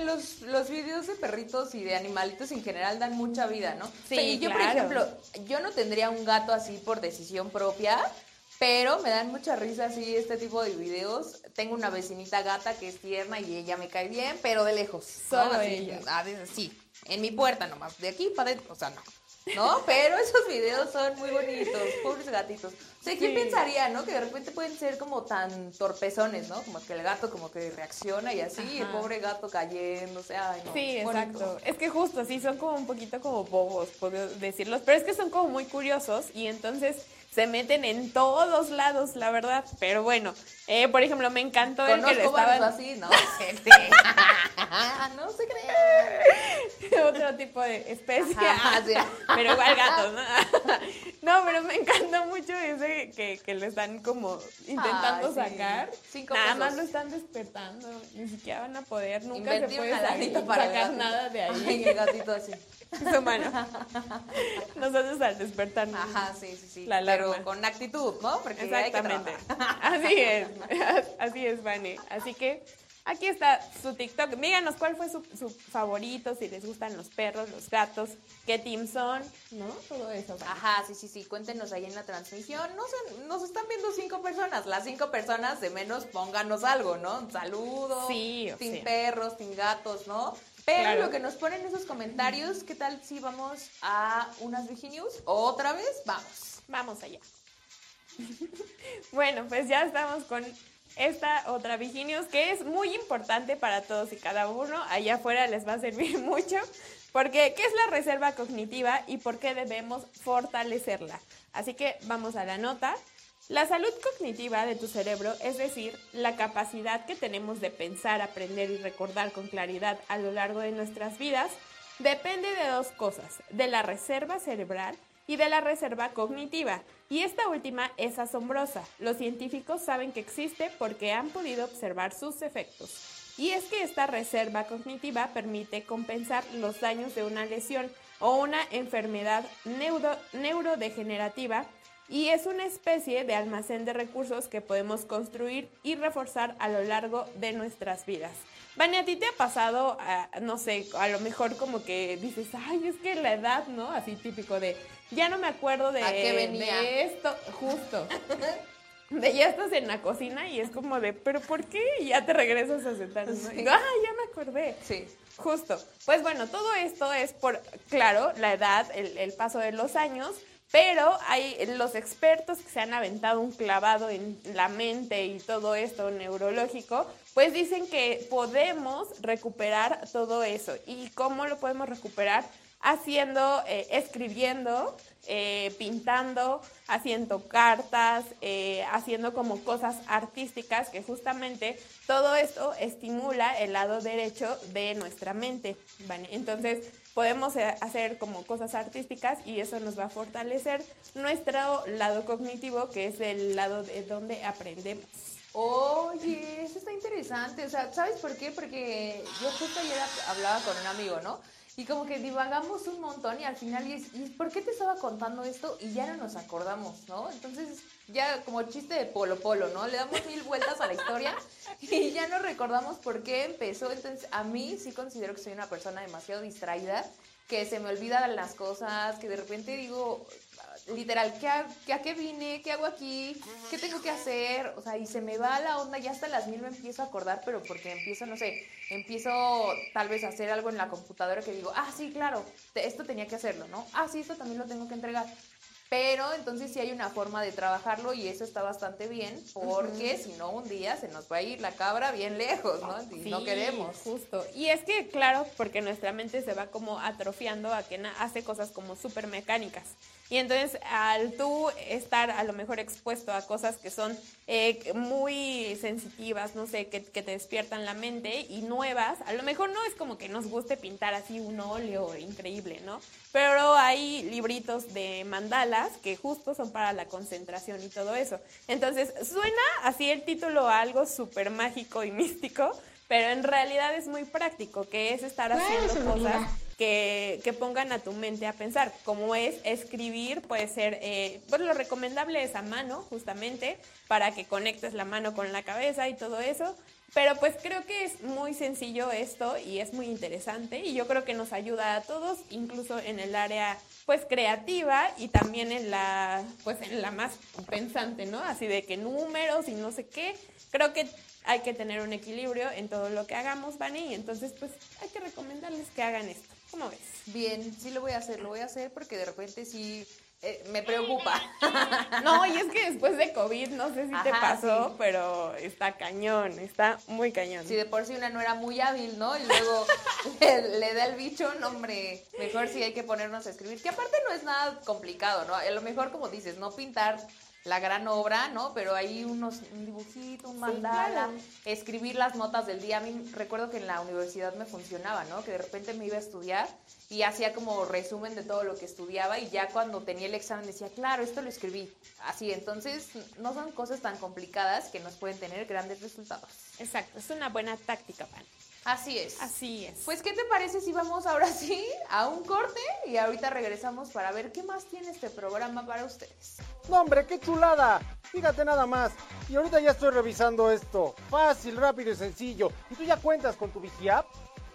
Los, los videos de perritos y de animalitos en general dan mucha vida, ¿no? Sí, y yo, por claro. ejemplo, yo no tendría un gato así por decisión propia, pero me dan mucha risa así este tipo de videos. Tengo una vecinita gata que es tierna y ella me cae bien, pero de lejos. ¿no? Solo Así, ella. a veces sí, en mi puerta nomás, de aquí para adentro, o sea, no. ¿No? Pero esos videos son muy bonitos, pobres gatitos. O sea, ¿quién Sí. pensaría, no? Que de repente pueden ser como tan torpezones, ¿no? Como que el gato como que reacciona y así, el pobre gato cayéndose, ay, no. Sí, bonito. exacto. Es que justo, sí, son como un poquito como bobos, puedo decirlos, pero es que son como muy curiosos y entonces se meten en todos lados, la verdad. Pero bueno, eh, por ejemplo, me encantó el que le estaban... así, ¿no? Sí. no se crean. otro tipo de especie. Ajá, sí. Pero igual gatos, ¿no? No, pero me encanta mucho ese que, que le están como intentando Ay, sí. sacar. Cinco nada pesos. más lo están despertando. Ni siquiera van a poder, nunca se puede lanita para sacar gatito. nada de Ay, ahí. el gatito así. Es humano. Nosotros al despertarnos. Ajá, sí, sí, sí. La. Pero con actitud, ¿no? Porque hay que Exactamente. Así es. Así es, Vane. Así que aquí está su TikTok. Díganos cuál fue su, su favorito, si les gustan los perros, los gatos, qué team son, ¿no? Todo eso. Vane. Ajá, sí, sí, sí. Cuéntenos ahí en la transmisión. No sé, nos están viendo cinco personas. Las cinco personas de menos pónganos algo, ¿no? Un saludo. Sí, o Sin sea. perros, sin gatos, ¿no? Pero Claro. lo que nos ponen en esos comentarios, ¿qué tal si vamos a unas Viginews? ¿Otra vez? Vamos. Vamos allá. bueno, pues ya estamos con esta otra Viginius que es muy importante para todos y cada uno. Allá afuera les va a servir mucho. Porque, ¿qué es la reserva cognitiva y por qué debemos fortalecerla? Así que vamos a la nota. La salud cognitiva de tu cerebro, es decir, la capacidad que tenemos de pensar, aprender y recordar con claridad a lo largo de nuestras vidas, depende de dos cosas, de la reserva cerebral y de la reserva cognitiva. Y esta última es asombrosa. Los científicos saben que existe porque han podido observar sus efectos. Y es que esta reserva cognitiva permite compensar los daños de una lesión o una enfermedad neuro- neurodegenerativa y es una especie de almacén de recursos que podemos construir y reforzar a lo largo de nuestras vidas. Vani, ¿a ti te ha pasado, ah, no sé, a lo mejor como que dices, ay, es que la edad, ¿no? Así típico de, ya no me acuerdo de, ¿A qué venía? de esto, justo. De ya estás en la cocina y es como de, ¿pero por qué? Y ya te regresas a sentar. ¿no? Sí. Y digo, ah, ya me acordé. Sí. Justo. Pues bueno, todo esto es por, claro, la edad, el, el paso de los años, pero hay los expertos que se han aventado un clavado en la mente y todo esto neurológico, pues dicen que podemos recuperar todo eso. ¿Y cómo lo podemos recuperar? Haciendo, eh, escribiendo, eh, pintando, haciendo cartas, eh, haciendo como cosas artísticas que justamente todo esto estimula el lado derecho de nuestra mente. Entonces podemos eh, hacer como cosas artísticas y eso nos va a fortalecer nuestro lado cognitivo, que es el lado de donde aprendemos. Oye, eso está interesante. O sea, ¿sabes por qué? Porque yo justo ayer hablaba con un amigo, ¿no? Y como que divagamos un montón y al final, y, ¿y por qué te estaba contando esto? Y ya no nos acordamos, ¿no? Entonces, ya como chiste de polo polo, ¿no? Le damos mil vueltas a la historia y ya no recordamos por qué empezó. Entonces, a mí sí considero que soy una persona demasiado distraída, que se me olvidan las cosas, que de repente digo, literal, ¿qué, ha- qué- ¿a qué vine? ¿Qué hago aquí? ¿Qué tengo que hacer? O sea, y se me va la onda, ya hasta las mil me empiezo a acordar, pero porque empiezo, no sé, empiezo tal vez a hacer algo en la computadora que digo, ah, sí, claro, te- esto tenía que hacerlo, ¿no? Ah, sí, esto también lo tengo que entregar. Pero entonces sí hay una forma de trabajarlo y eso está bastante bien, porque si no, un día se nos va a ir la cabra bien lejos, ¿no? Y no queremos. Justo. Y es que, claro, porque nuestra mente se va como atrofiando a que hace cosas como súper mecánicas. Y entonces, al tú estar a lo mejor expuesto a cosas que son eh, muy sensitivas, no sé, que, que te despiertan la mente y nuevas, a lo mejor no es como que nos guste pintar así un óleo increíble, ¿no? Pero hay libritos de mandalas que justo son para la concentración y todo eso. Entonces, suena así el título a algo súper mágico y místico, pero en realidad es muy práctico, que es estar haciendo cosas que, pongan a tu mente a pensar, como es escribir, puede ser, eh, pues lo recomendable es a mano, justamente, para que conectes la mano con la cabeza y todo eso. Pero pues creo que es muy sencillo esto y es muy interesante y yo creo que nos ayuda a todos, incluso en el área pues creativa y también en la pues en la más pensante, ¿no? Así de que números y no sé qué. Creo que hay que tener un equilibrio en todo lo que hagamos, Vani, y entonces pues hay que recomendarles que hagan esto. ¿Cómo ves? Bien, sí lo voy a hacer, lo voy a hacer porque de repente sí eh, me preocupa. No, y es que después de COVID, no sé si te pasó, sí. pero está cañón, está muy cañón. Si de por sí una no era muy hábil, ¿no? Y luego le, le da el bicho, no, hombre, mejor sí hay que ponernos a escribir. Que aparte no es nada complicado, ¿no? A lo mejor, como dices, no pintar la gran obra, ¿no? Pero hay unos, un dibujito, un mandala, claro. escribir las notas del día. A mí recuerdo que en la universidad me funcionaba, ¿no? Que de repente me iba a estudiar y hacía como resumen de todo lo que estudiaba y ya cuando tenía el examen decía, claro, esto lo escribí. Así, entonces no son cosas tan complicadas que nos pueden tener grandes resultados. Exacto, es una buena táctica, Vani. Así es. Así es. Pues, ¿qué te parece si vamos ahora sí a un corte y ahorita regresamos para ver qué más tiene este programa para ustedes? No, hombre, qué chulada. Fíjate nada más. Y ahorita ya estoy revisando esto. Fácil, rápido y sencillo. ¿Y tú ya cuentas con tu VigiApp?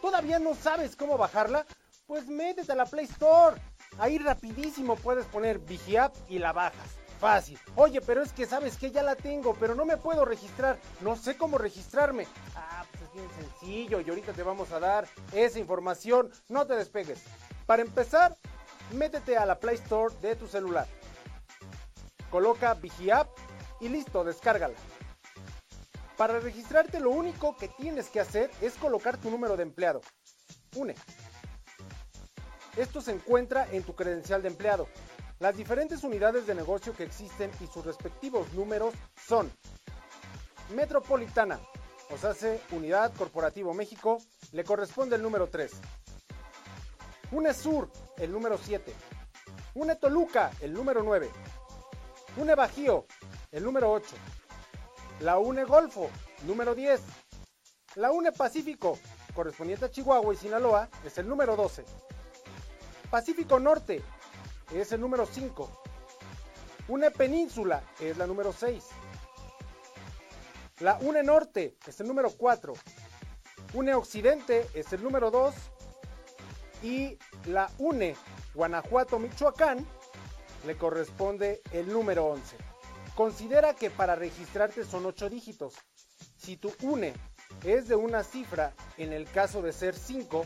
¿Todavía no sabes cómo bajarla? Pues métete a la Play Store. Ahí rapidísimo puedes poner VigiApp y la bajas. Fácil. Oye, pero es que sabes que ya la tengo, pero no me puedo registrar. No sé cómo registrarme. Ah, pues bien sencillo y ahorita te vamos a dar esa información. No te despegues. Para empezar, métete a la Play Store de tu celular. Coloca VigiApp y listo, descárgala. Para registrarte lo único que tienes que hacer es colocar tu número de empleado. UNE. Esto se encuentra en tu credencial de empleado. Las diferentes unidades de negocio que existen y sus respectivos números son Metropolitana, o sea, se Unidad Corporativo México, le corresponde el número 3. UNESUR, el número 7. UNE Toluca, el número 9. UNE Bajío, el número 8. La UNE Golfo, número 10. La UNE Pacífico, correspondiente a Chihuahua y Sinaloa, es el número 12. Pacífico Norte, es el número 5. UNE Península, es la número 6. La UNE Norte, es el número 4. UNE Occidente, es el número 2. Y la UNE Guanajuato, Michoacán, le corresponde el número 11. Considera que para registrarte son 8 dígitos. Si tu UNE es de una cifra, en el caso de ser 5,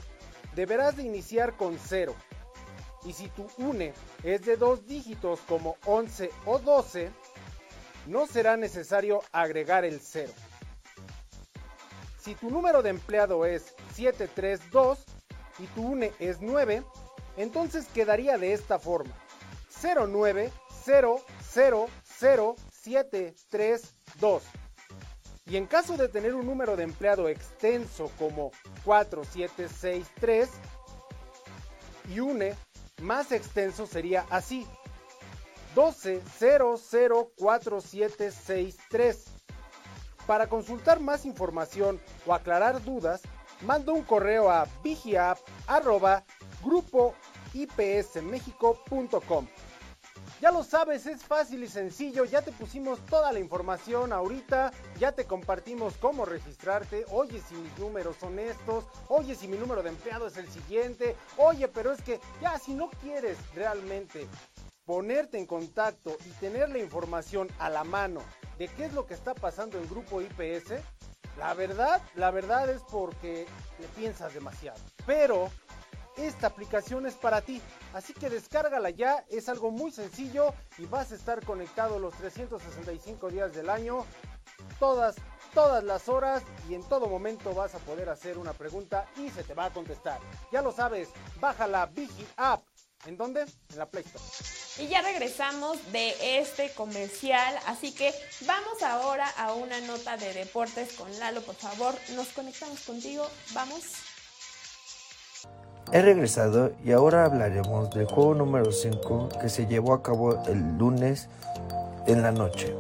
deberás de iniciar con 0. Y si tu UNE es de dos dígitos como 11 o 12, no será necesario agregar el 0. Si tu número de empleado es 732 y tu UNE es 9, entonces quedaría de esta forma. 090000732. Y en caso de tener un número de empleado extenso como 4763 y UNE más extenso sería así. 12004763. Para consultar más información o aclarar dudas, manda un correo a vigiapp@grupoipsmexico.com. Ya lo sabes, es fácil y sencillo, ya te pusimos toda la información ahorita, ya te compartimos cómo registrarte, oye si mis números son estos, oye si mi número de empleado es el siguiente, oye pero es que ya si no quieres realmente ponerte en contacto y tener la información a la mano de qué es lo que está pasando en Grupo IPS, la verdad, la verdad es porque le piensas demasiado. Pero esta aplicación es para ti, así que descárgala ya, es algo muy sencillo y vas a estar conectado los 365 días del año, todas, todas las horas y en todo momento vas a poder hacer una pregunta y se te va a contestar. Ya lo sabes, bájala Vigi App. ¿En dónde? En la Play Store. Y ya regresamos de este comercial, así que vamos ahora a una nota de deportes con Lalo, por favor, nos conectamos contigo, vamos. He regresado y ahora hablaremos del juego número 5 que se llevó a cabo el lunes en la noche,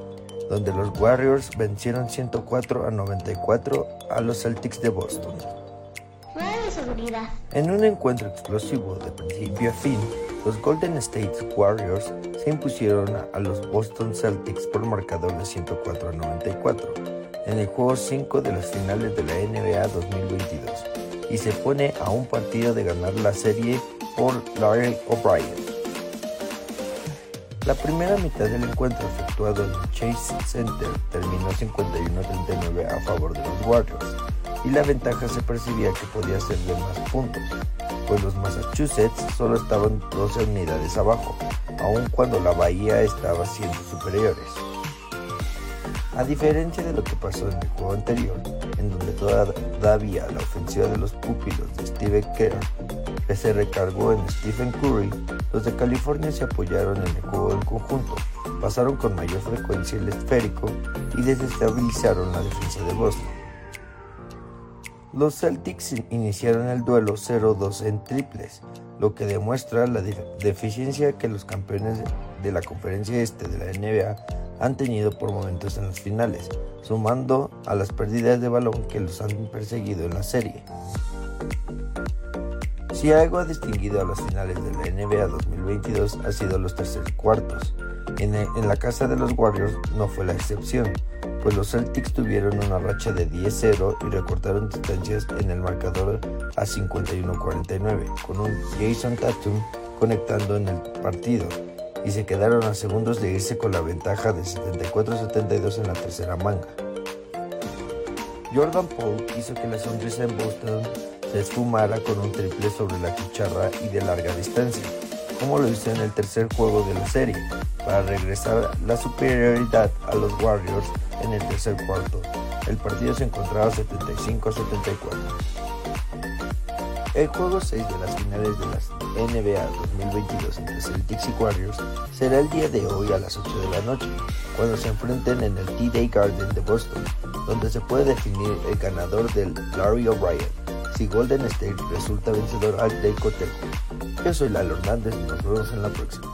donde los Warriors vencieron 104 a 94 a los Celtics de Boston. En un encuentro explosivo de principio a fin, los Golden State Warriors se impusieron a los Boston Celtics por marcador de 104 a 94 en el juego 5 de las finales de la NBA 2022 y se pone a un partido de ganar la serie por Larry O'Brien. La primera mitad del encuentro efectuado en Chase Center terminó 51-39 a favor de los Warriors y la ventaja se percibía que podía ser de más puntos, pues los Massachusetts solo estaban 12 unidades abajo, aun cuando la Bahía estaba siendo superiores. A diferencia de lo que pasó en el juego anterior, en donde todavía la ofensiva de los pupilos de Steve Kerr se recargó en Stephen Curry, los de California se apoyaron en el juego en conjunto, pasaron con mayor frecuencia el esférico y desestabilizaron la defensa de Boston. Los Celtics iniciaron el duelo 0-2 en triples, lo que demuestra la deficiencia que los campeones de la conferencia este de la NBA han tenido por momentos en las finales, sumando a las pérdidas de balón que los han perseguido en la serie. Si algo ha distinguido a las finales de la NBA 2022 ha sido los tercer cuartos. En, en la casa de los Warriors no fue la excepción, pues los Celtics tuvieron una racha de 10-0 y recortaron distancias en el marcador a 51-49, con un Jason Tatum conectando en el partido, y se quedaron a segundos de irse con la ventaja de 74-72 en la tercera manga. Jordan Paul hizo que la sonrisa en Boston se esfumara con un triple sobre la cucharra y de larga distancia, como lo hizo en el tercer juego de la serie, para regresar la superioridad a los Warriors en el tercer cuarto. El partido se encontraba 75 74. El juego 6 de las finales de las NBA 2022 entre Celtics y Warriors será el día de hoy a las 8 de la noche, cuando se enfrenten en el T-Day Garden de Boston, donde se puede definir el ganador del Larry O'Brien, si Golden State resulta vencedor al Day Yo soy Lalo Hernández y nos vemos en la próxima.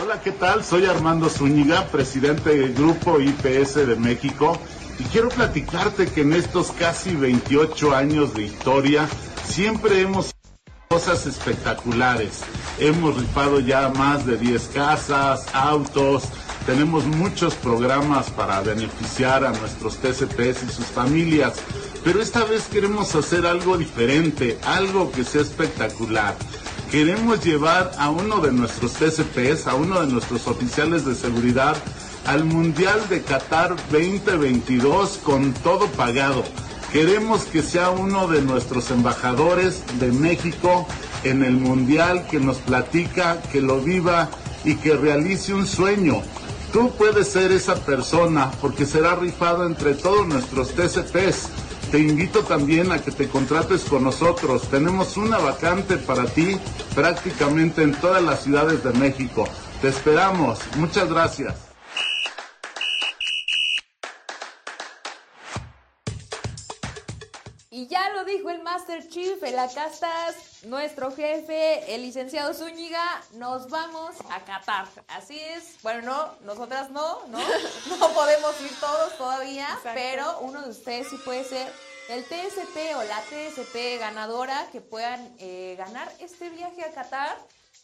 Hola, ¿qué tal? Soy Armando Zúñiga, presidente del Grupo IPS de México, y quiero platicarte que en estos casi 28 años de historia siempre hemos cosas espectaculares. Hemos rifado ya más de 10 casas, autos, tenemos muchos programas para beneficiar a nuestros TCPs y sus familias, pero esta vez queremos hacer algo diferente, algo que sea espectacular queremos llevar a uno de nuestros TCPs, a uno de nuestros oficiales de seguridad, al Mundial de Qatar 2022 con todo pagado. Queremos que sea uno de nuestros embajadores de México en el Mundial, que nos platica, que lo viva y que realice un sueño. Tú puedes ser esa persona porque será rifado entre todos nuestros TCPs te invito también a que te contrates con nosotros. Tenemos una vacante para ti prácticamente en todas las ciudades de México. Te esperamos. Muchas gracias. Ya lo dijo el Master Chief, el acá estás, nuestro jefe, el licenciado Zúñiga, nos vamos a Qatar. Así es. Bueno, no, nosotras no, ¿no? No podemos ir todos todavía, pero uno de ustedes sí puede ser el TSP o la TSP ganadora que puedan eh, ganar este viaje a Qatar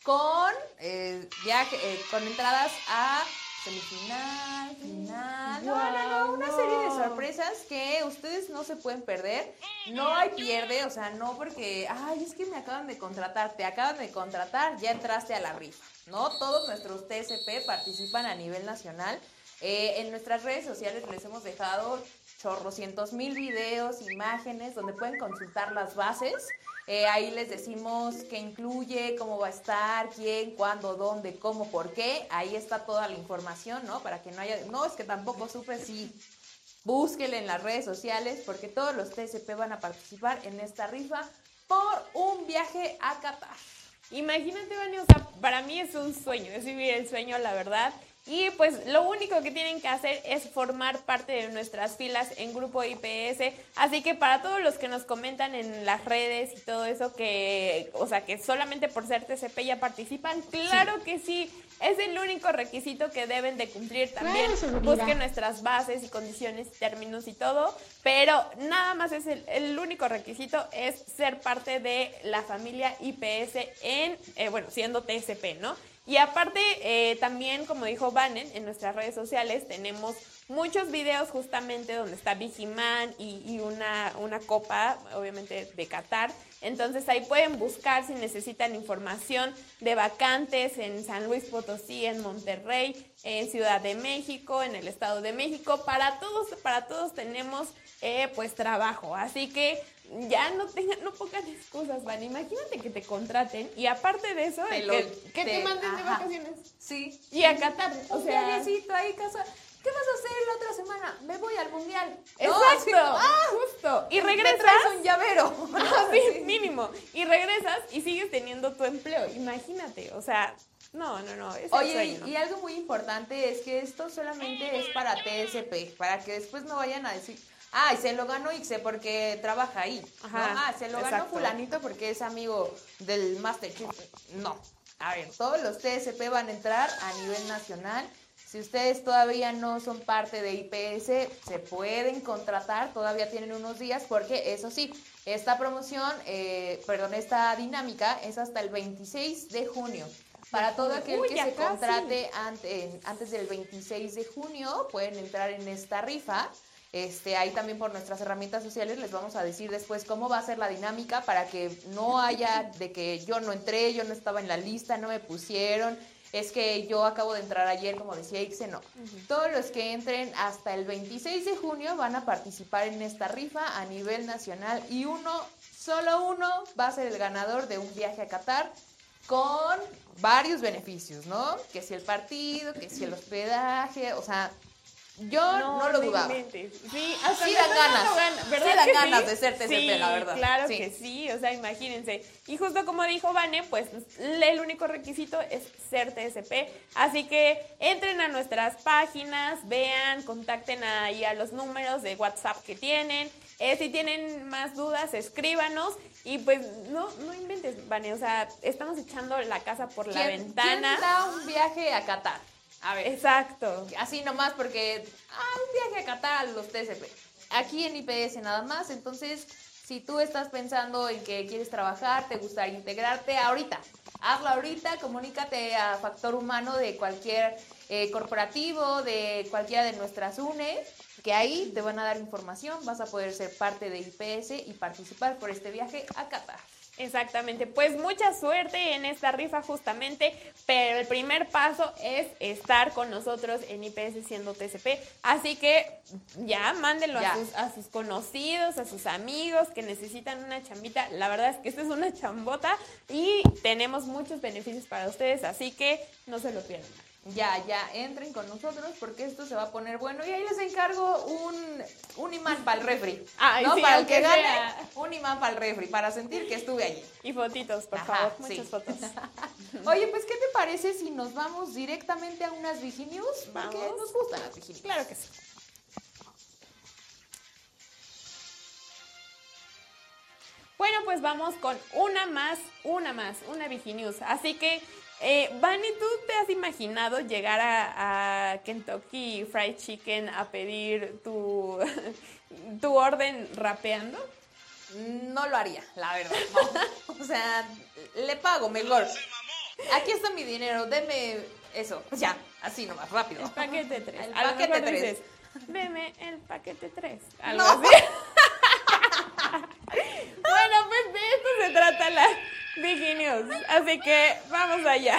con, eh, viaje, eh, con entradas a semifinal, final. No, no, no, una no. serie de sorpresas que ustedes no se pueden perder. No hay pierde, o sea, no porque, ay, es que me acaban de contratar, te acaban de contratar, ya entraste a la rifa. No, todos nuestros TSP participan a nivel nacional. Eh, en nuestras redes sociales les hemos dejado chorrocientos mil videos, imágenes, donde pueden consultar las bases. Eh, ahí les decimos qué incluye, cómo va a estar, quién, cuándo, dónde, cómo, por qué. Ahí está toda la información, ¿no? Para que no haya... No, es que tampoco supe si... Búsquenle en las redes sociales porque todos los TSP van a participar en esta rifa por un viaje a Qatar. Imagínate, Vani, o sea, para mí es un sueño, es vivir el sueño, la verdad. Y pues lo único que tienen que hacer es formar parte de nuestras filas en Grupo IPS. Así que para todos los que nos comentan en las redes y todo eso, que, o sea, que solamente por ser TCP ya participan, claro que sí. Es el único requisito que deben de cumplir también. Claro. Busquen nuestras bases y condiciones, términos y todo, pero nada más es el, el único requisito es ser parte de la familia IPS en, eh, bueno, siendo TSP, ¿no? Y aparte, eh, también, como dijo Vanen, en nuestras redes sociales tenemos muchos videos justamente donde está Vigiman y, y una, una copa, obviamente de Qatar. Entonces ahí pueden buscar si necesitan información de vacantes en San Luis Potosí, en Monterrey, en Ciudad de México, en el Estado de México. Para todos, para todos tenemos eh, pues trabajo. Así que ya no tengan, no pongan excusas, Van. Imagínate que te contraten y aparte de eso, Te lo- que, que te, te- manden de vacaciones. Sí. Y a Qatar, o un sea- viajecito ahí, casa. ¿Qué vas a hacer la otra semana? Me voy al mundial. No, Exacto, ¡ah! justo. Y me regresas. traes un llavero. Sí, mínimo. Y regresas y sigues teniendo tu empleo. Imagínate, o sea, no, no, no. Es el Oye, sueño. y, y algo muy importante es que esto solamente es para TSP, para que después no vayan a decir, ay, se lo ganó Ixe porque trabaja ahí. Ajá, ¿no? Ah, se lo ganó exacto. fulanito porque es amigo del Master Chief. No. A ver, todos los TSP van a entrar a nivel nacional. Si ustedes todavía no son parte de IPS, se pueden contratar, todavía tienen unos días, porque eso sí, esta promoción, eh, perdón, esta dinámica es hasta el 26 de junio. Para todo aquel Uy, que se casi. contrate ante- antes del 26 de junio, pueden entrar en esta rifa. Este, ahí también por nuestras herramientas sociales les vamos a decir después cómo va a ser la dinámica para que no haya de que yo no entré, yo no estaba en la lista, no me pusieron, es que yo acabo de entrar ayer, como decía Ixe, no. Todos los que entren hasta el 26 de junio van a participar en esta rifa a nivel nacional y uno, solo uno va a ser el ganador de un viaje a Qatar con varios beneficios, ¿no? Que si el partido, que si el hospedaje, o sea, yo no, lo dudaba. Sí, hasta Sí dan ganas. gan- ¿verdad Sí dan que ganas de ser TCP, Sí, la verdad. Claro que sí, o sea, imagínense. Y justo como dijo Vane, pues el único requisito es ser TSP. Así que entren a nuestras páginas, vean, contacten ahí a los números de WhatsApp que tienen. Eh, si tienen más dudas, escríbanos. Y pues no, no inventes, Vane. O sea, estamos echando la casa por la ¿Quién- ventana. ¿Quién da un viaje a Qatar? A ver, Exacto. así nomás porque, ah, un viaje a Qatar a los TCP. Aquí en IPS nada más, entonces, si tú estás pensando en que quieres trabajar, te gustaría integrarte, ahorita, hazlo ahorita, comunícate a Factor Humano de cualquier eh, corporativo, de cualquiera de nuestras UNE, que ahí te van a dar información, vas a poder ser parte de IPS y participar por este viaje a Qatar. Exactamente, pues mucha suerte en esta rifa justamente, pero el primer paso es estar con nosotros en IPS siendo TCP, así que ya mándenlo Ya. A, sus, a sus conocidos, a sus amigos que necesitan una chambita, la verdad es que esta es una chambota y tenemos muchos beneficios para ustedes, así que no se lo pierdan. Ya, ya, entren con nosotros porque esto se va a poner bueno. Y ahí les encargo un, un imán para el refri. Ay, ¿no? sí, para el que gane, sea. un imán para el refri, para sentir que estuve allí. Y fotitos, por Ajá, favor, sí. muchas fotos. Oye, pues, ¿qué te parece si nos vamos directamente a unas Viginews? Porque Vamos. nos gustan las Viginews. Claro que sí. Bueno, pues vamos con una más, una más, una Viginews. Así que, eh, Vani, ¿tú te has imaginado llegar a, a Kentucky Fried Chicken a pedir tu, tu orden rapeando? No lo haría, la verdad. no. O sea, le pago mejor. Aquí está mi dinero, deme eso. Ya, así nomás, rápido. El paquete 3. El A paquete mejor tres. dices, deme el paquete 3. Algo No. así. bueno, pues de esto se trata la Así que vamos allá.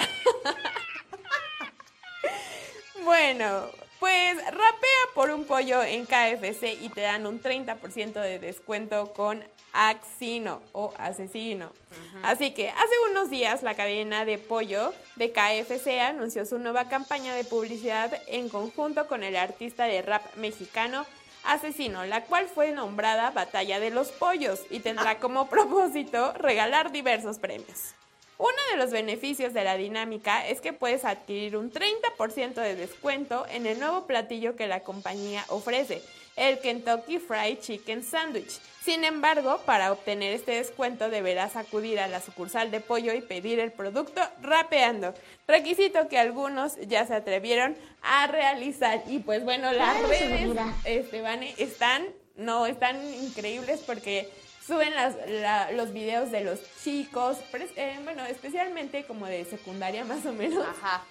bueno, pues rapea por un pollo en KFC y te dan un 30% de descuento con Axino o asesino. Así que hace unos días la cadena de pollo de KFC anunció su nueva campaña de publicidad en conjunto con el artista de rap mexicano Asesino, la cual fue nombrada Batalla de los Pollos y tendrá como propósito regalar diversos premios. Uno de los beneficios de la dinámica es que puedes adquirir un 30% de descuento en el nuevo platillo que la compañía ofrece, el Kentucky Fried Chicken Sandwich. Sin embargo, para obtener este descuento deberás acudir a la sucursal de pollo y pedir el producto rapeando, requisito que algunos ya se atrevieron a realizar. Y pues bueno, las redes, este, Vane, están, no, están increíbles porque suben las- la- los videos de los chicos, eh, bueno, especialmente como de secundaria más o menos, Ajá.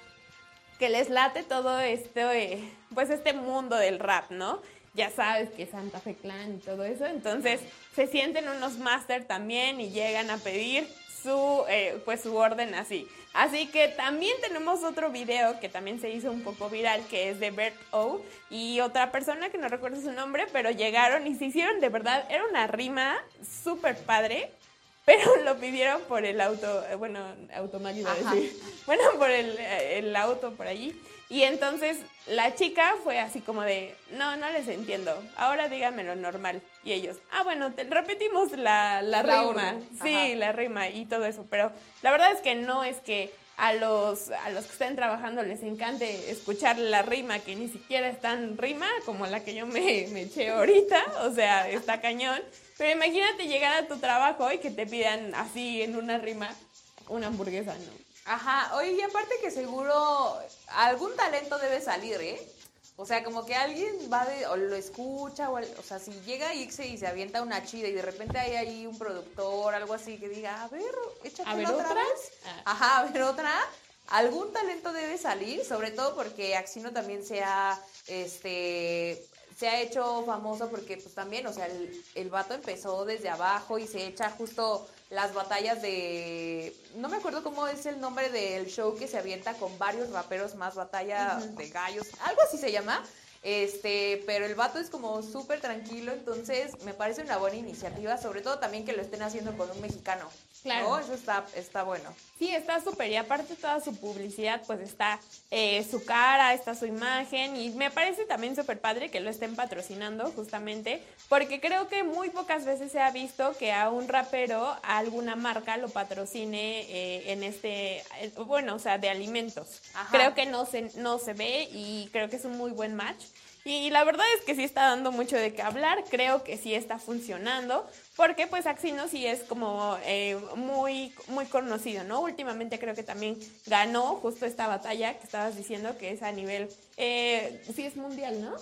que les late todo esto, eh, pues este mundo del rap, ¿no? Ya sabes que Santa Fe Clan y todo eso, entonces se sienten unos máster también y llegan a pedir su, eh, pues su orden así. Así que también tenemos otro video que también se hizo un poco viral, que es de Bert O y otra persona que no recuerdo su nombre, pero llegaron y se hicieron de verdad, era una rima súper padre, pero lo pidieron por el auto, eh, bueno, automático iba a Ajá. decir. Bueno, por el, eh, el auto por allí. Y entonces la chica fue así como de, no, no les entiendo, ahora díganmelo normal. Y ellos, ah, bueno, te repetimos la, la, La rima. Sí, Ajá. la rima y todo eso. Pero la verdad es que no es que a los, a los que estén trabajando les encante escuchar la rima que ni siquiera es tan rima como la que yo me, me eché ahorita. O sea, está cañón. Pero imagínate llegar a tu trabajo y que te pidan así en una rima una hamburguesa, ¿no? Ajá, oye, y aparte que seguro algún talento debe salir, ¿eh? O sea, como que alguien va de, o lo escucha, o, o sea, si llega Ixe y se avienta una chida y de repente hay ahí un productor, algo así, que diga, a ver, échate A ver, otra ¿otra? vez. Ah. Ajá, a ver, otra. Algún talento debe salir, sobre todo porque Axino también se ha, este, se ha hecho famoso porque pues también, o sea, el, el vato empezó desde abajo y se echa justo las batallas de, no me acuerdo cómo es el nombre del show que se avienta con varios raperos más, batalla de gallos, algo así se llama. Este, pero el vato es como súper tranquilo, entonces me parece una buena iniciativa, sobre todo también que lo estén haciendo con un mexicano. Claro. ¿no? Eso está, está bueno. Sí, está súper. Y aparte toda su publicidad, pues está eh, su cara, está su imagen. Y me parece también súper padre que lo estén patrocinando justamente. Porque creo que muy pocas veces se ha visto que a un rapero, a alguna marca, lo patrocine eh, en este, eh, bueno, o sea, de alimentos. Ajá. Creo que no se, no se ve y creo que es un muy buen match. Y la verdad es que sí está dando mucho de qué hablar, creo que sí está funcionando, porque pues Axino sí es como eh, muy, muy conocido, ¿no? Últimamente creo que también ganó justo esta batalla que estabas diciendo que es a nivel, eh, sí es mundial, ¿no?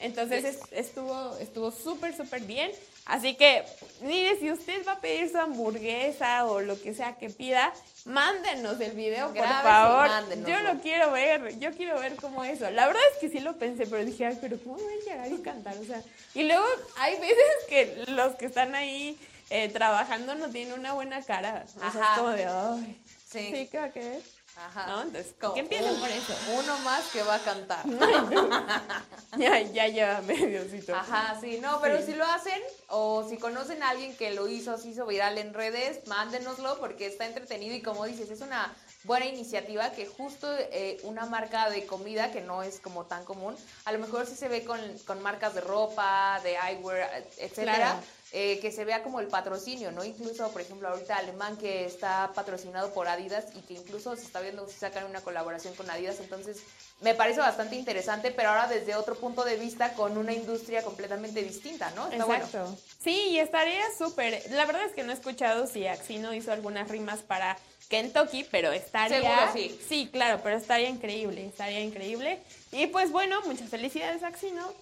Entonces es- estuvo estuvo súper, súper bien. Así que, mire, si usted va a pedir su hamburguesa o lo que sea que pida, mándenos el video, por favor. Yo lo quiero ver, yo quiero ver cómo eso. La verdad es que sí lo pensé, pero dije, ay, pero ¿cómo voy a llegar y cantar? O sea, y luego hay veces que los que están ahí eh, trabajando no tienen una buena cara. O sea, Ajá. es como de, ay, Sí. sí, ¿qué va a querer? Ajá. ¿No? Entonces, empiecen un- por eso. Uno más que va a cantar. Ya, ya lleva mediocito. Ajá, sí, no, pero si lo hacen o si conocen a alguien que lo hizo, se hizo viral en redes, mándenoslo porque está entretenido y como dices, es una buena iniciativa que justo eh, una marca de comida que no es como tan común, a lo mejor sí se ve con, con marcas de ropa, de eyewear, etcétera. Claro. Eh, que se vea como el patrocinio, ¿no? Incluso, por ejemplo, ahorita Alemán que está patrocinado por Adidas y que incluso se está viendo si sacan una colaboración con Adidas, entonces me parece bastante interesante, pero ahora desde otro punto de vista con una industria completamente distinta, ¿no? Está bueno. Exacto. Sí, y estaría súper. La verdad es que no he escuchado si Axino hizo algunas rimas para Kentucky, pero estaría. Seguro sí. Sí, claro, pero estaría increíble, estaría increíble. Y pues bueno, muchas felicidades, Axino,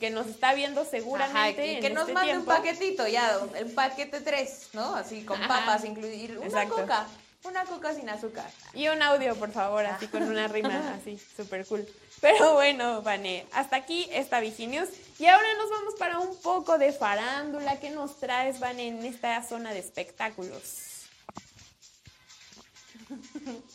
que nos está viendo Ajá, seguramente. y en que nos este mande tiempo. un paquetito ya, un paquete 3, ¿no? Así con Ajá. papas, incluir una Exacto. coca. Una coca sin azúcar. Y un audio, por favor, así con una rima así, súper cool. Pero bueno, Vane, hasta aquí esta Viginius. Y ahora nos vamos para un poco de farándula. ¿Qué nos traes, Vane, en esta zona de espectáculos?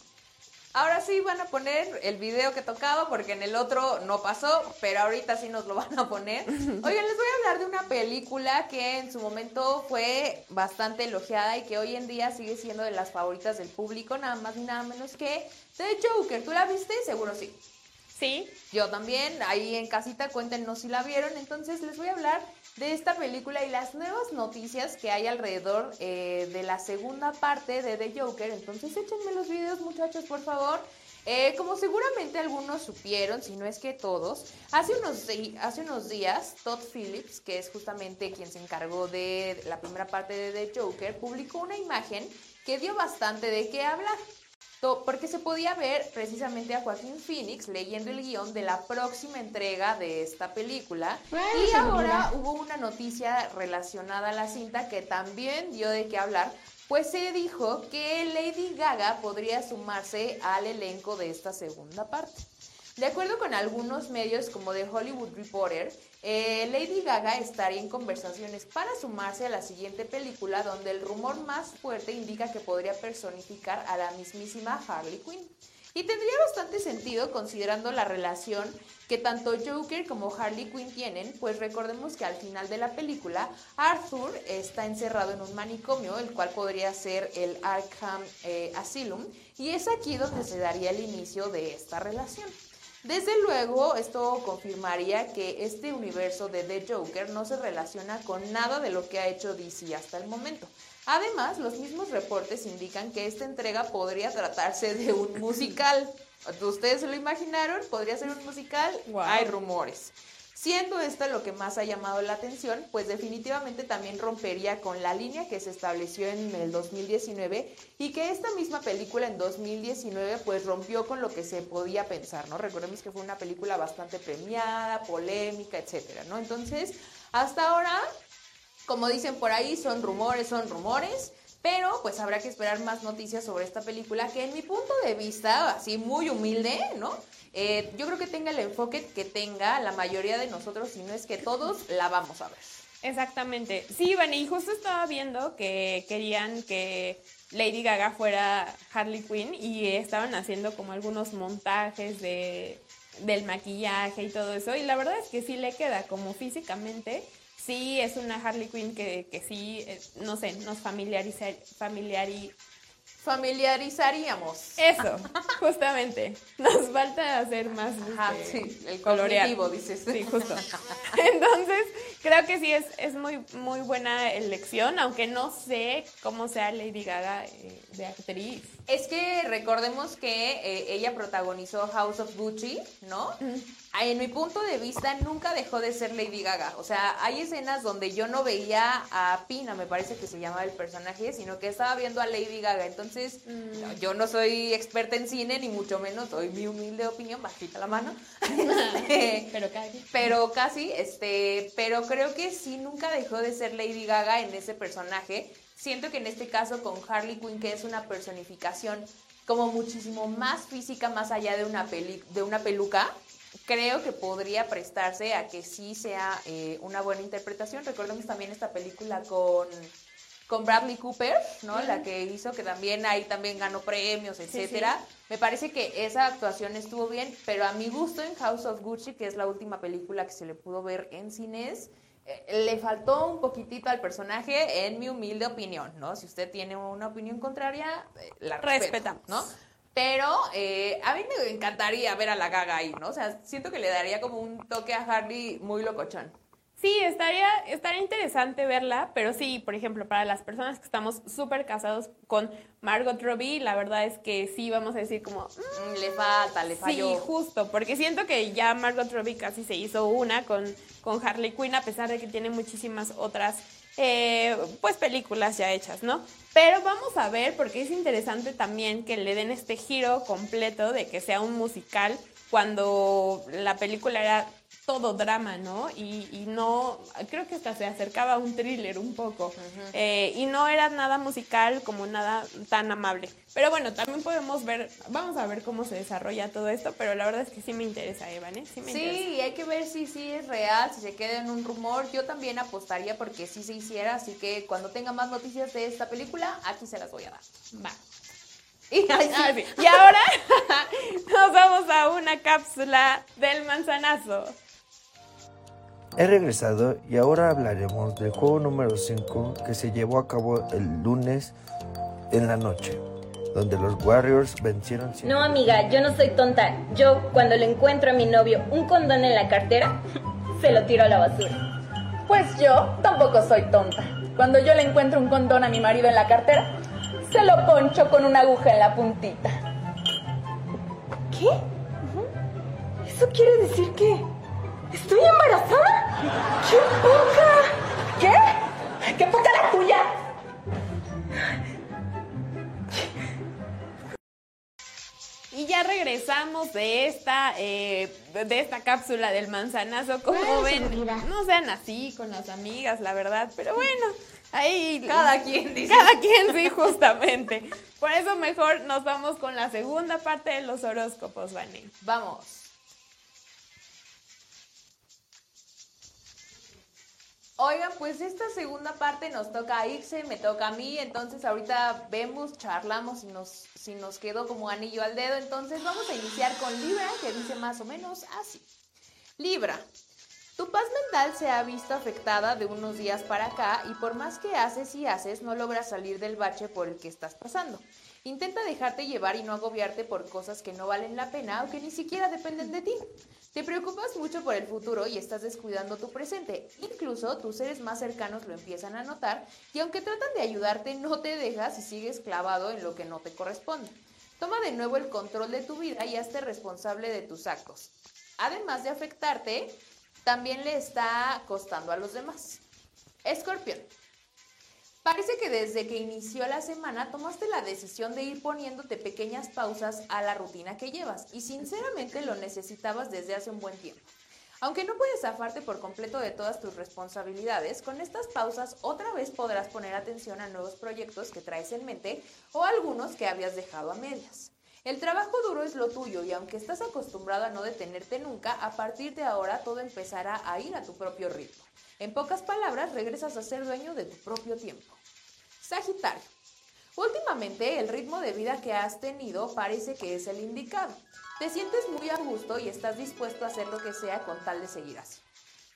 Ahora sí van a poner el video que tocaba porque en el otro no pasó, pero ahorita sí nos lo van a poner. Oigan, les voy a hablar de una película que en su momento fue bastante elogiada y que hoy en día sigue siendo de las favoritas del público, nada más ni nada menos que The Joker. ¿Tú la viste? Seguro sí. Sí. Yo también, ahí en casita cuéntenos si la vieron. Entonces les voy a hablar de esta película y las nuevas noticias que hay alrededor eh, de la segunda parte de The Joker. Entonces échenme los videos muchachos, por favor. Eh, como seguramente algunos supieron, si no es que todos, hace unos, hace unos días Todd Phillips, que es justamente quien se encargó de la primera parte de The Joker, publicó una imagen que dio bastante de qué hablar porque se podía ver precisamente a Joaquín Phoenix leyendo el guion de la próxima entrega de esta película. y ahora hubo una noticia relacionada a la cinta que también dio de qué hablar, pues se dijo que Lady Gaga podría sumarse al elenco de esta segunda parte. De acuerdo con algunos medios como The Hollywood Reporter, eh, Lady Gaga estaría en conversaciones para sumarse a la siguiente película donde el rumor más fuerte indica que podría personificar a la mismísima Harley Quinn. Y tendría bastante sentido considerando la relación que tanto Joker como Harley Quinn tienen, pues recordemos que al final de la película Arthur está encerrado en un manicomio, el cual podría ser el Arkham eh, Asylum, y es aquí donde se daría el inicio de esta relación. Desde luego, esto confirmaría que este universo de The Joker no se relaciona con nada de lo que ha hecho DC hasta el momento. Además, los mismos reportes indican que esta entrega podría tratarse de un musical. ¿Ustedes se lo imaginaron? ¿Podría ser un musical? Hay rumores. Siendo esto lo que más ha llamado la atención, pues definitivamente también rompería con la línea que se estableció en el 2019 y que esta misma película en 2019 pues rompió con lo que se podía pensar, ¿no? Recordemos que fue una película bastante premiada, polémica, etcétera, ¿no? Entonces, hasta ahora, como dicen por ahí, son rumores, son rumores. Pero pues habrá que esperar más noticias sobre esta película que en mi punto de vista, así muy humilde, ¿no? Eh, yo creo que tenga el enfoque que tenga la mayoría de nosotros, si no es que todos, la vamos a ver. Exactamente. Sí, bueno, y justo estaba viendo que querían que Lady Gaga fuera Harley Quinn y estaban haciendo como algunos montajes de, del maquillaje y todo eso. Y la verdad es que sí le queda como físicamente sí es una Harley Quinn que, que sí, eh, no sé, nos familiarizar, familiari, familiarizaríamos. Eso, justamente. Nos falta hacer más Ajá, este, sí, el colectivo, dices. Sí, justo. Entonces, creo que sí es, es muy, muy buena elección, aunque no sé cómo sea Lady Gaga eh, de actriz. Es que recordemos que eh, ella protagonizó House of Gucci, ¿no? En mi punto de vista, nunca dejó de ser Lady Gaga. O sea, hay escenas donde yo no veía a Pina, me parece que se llamaba el personaje, sino que estaba viendo a Lady Gaga. Entonces, mm. yo no soy experta en cine, ni mucho menos, doy mi humilde opinión, bajita la mano. Este, pero casi. Pero casi, este, pero creo que sí, nunca dejó de ser Lady Gaga en ese personaje Siento que en este caso con Harley Quinn, que es una personificación como muchísimo más física, más allá de una, peli de una peluca, creo que podría prestarse a que sí sea eh, una buena interpretación. Recordemos también esta película con, con Bradley Cooper, ¿no? La que hizo, que también ahí también ganó premios, etcétera. Me parece que esa actuación estuvo bien, pero a mi gusto en House of Gucci, que es la última película que se le pudo ver en cines, le faltó un poquitito al personaje, en mi humilde opinión, ¿no? Si usted tiene una opinión contraria, eh, la respetamos, ¿no? Pero eh, a mí me encantaría ver a la gaga ahí, ¿no? O sea, siento que le daría como un toque a Harley muy locochón. Sí, estaría, estaría interesante verla, pero sí, por ejemplo, para las personas que estamos súper casados con Margot Robbie, la verdad es que sí vamos a decir como... Mm, le falta, le falló. Sí, justo, porque siento que ya Margot Robbie casi se hizo una con, con Harley Quinn, a pesar de que tiene muchísimas otras eh, pues películas ya hechas, ¿no? Pero vamos a ver, porque es interesante también que le den este giro completo de que sea un musical cuando la película era todo drama, ¿no? Y, y no, creo que hasta se acercaba a un thriller un poco. Eh, y no era nada musical como nada tan amable. Pero bueno, también podemos ver, vamos a ver cómo se desarrolla todo esto, pero la verdad es que sí me interesa, Evan, ¿eh? Sí me interesa. Sí, hay que ver si sí es real, si se queda en un rumor. Yo también apostaría porque sí se hiciera, así que cuando tenga más noticias de esta película, aquí se las voy a dar. Va. Y, ay, sí. Ah, sí. Y ahora nos vamos a una cápsula del manzanazo. He regresado y ahora hablaremos del juego número 5 que se llevó a cabo el lunes en la noche, donde los Warriors vencieron sin- No, amiga, yo no soy tonta. Yo, cuando le encuentro a mi novio un condón en la cartera, se lo tiro a la basura. Pues yo tampoco soy tonta. Cuando yo le encuentro un condón a mi marido en la cartera, se lo poncho con una aguja en la puntita. ¿Qué? ¿Eso quiere decir que estoy embarazada? ¡Qué poca! ¿Qué? ¡Qué poca la tuya! Y ya regresamos de esta, eh, de esta cápsula del manzanazo. Como ven, no sean así con las amigas, la verdad, pero bueno, ahí Cada quien dice. Cada quien, sí, justamente. Por eso mejor nos vamos con la segunda parte de los horóscopos, Vané. Vamos. Oigan, pues esta segunda parte nos toca a Ixe, me toca a mí, entonces ahorita vemos, charlamos si nos, si nos quedó como anillo al dedo, entonces vamos a iniciar con Libra, que dice más o menos así. Libra, tu paz mental se ha visto afectada de unos días para acá y por más que haces y haces, no logras salir del bache por el que estás pasando. Intenta dejarte llevar y no agobiarte por cosas que no valen la pena o que ni siquiera dependen de ti. Te preocupas mucho por el futuro y estás descuidando tu presente. Incluso tus seres más cercanos lo empiezan a notar y aunque tratan de ayudarte, no te dejas y sigues clavado en lo que no te corresponde. Toma de nuevo el control de tu vida y hazte responsable de tus actos. Además de afectarte, también le está costando a los demás. Escorpión. Parece que desde que inició la semana tomaste la decisión de ir poniéndote pequeñas pausas a la rutina que llevas y sinceramente lo necesitabas desde hace un buen tiempo. Aunque no puedes zafarte por completo de todas tus responsabilidades, con estas pausas otra vez podrás poner atención a nuevos proyectos que traes en mente o algunos que habías dejado a medias. El trabajo duro es lo tuyo y aunque estás acostumbrado a no detenerte nunca, a partir de ahora todo empezará a ir a tu propio ritmo. En pocas palabras, regresas a ser dueño de tu propio tiempo. Sagitario. Últimamente el ritmo de vida que has tenido parece que es el indicado. Te sientes muy a gusto y estás dispuesto a hacer lo que sea con tal de seguir así.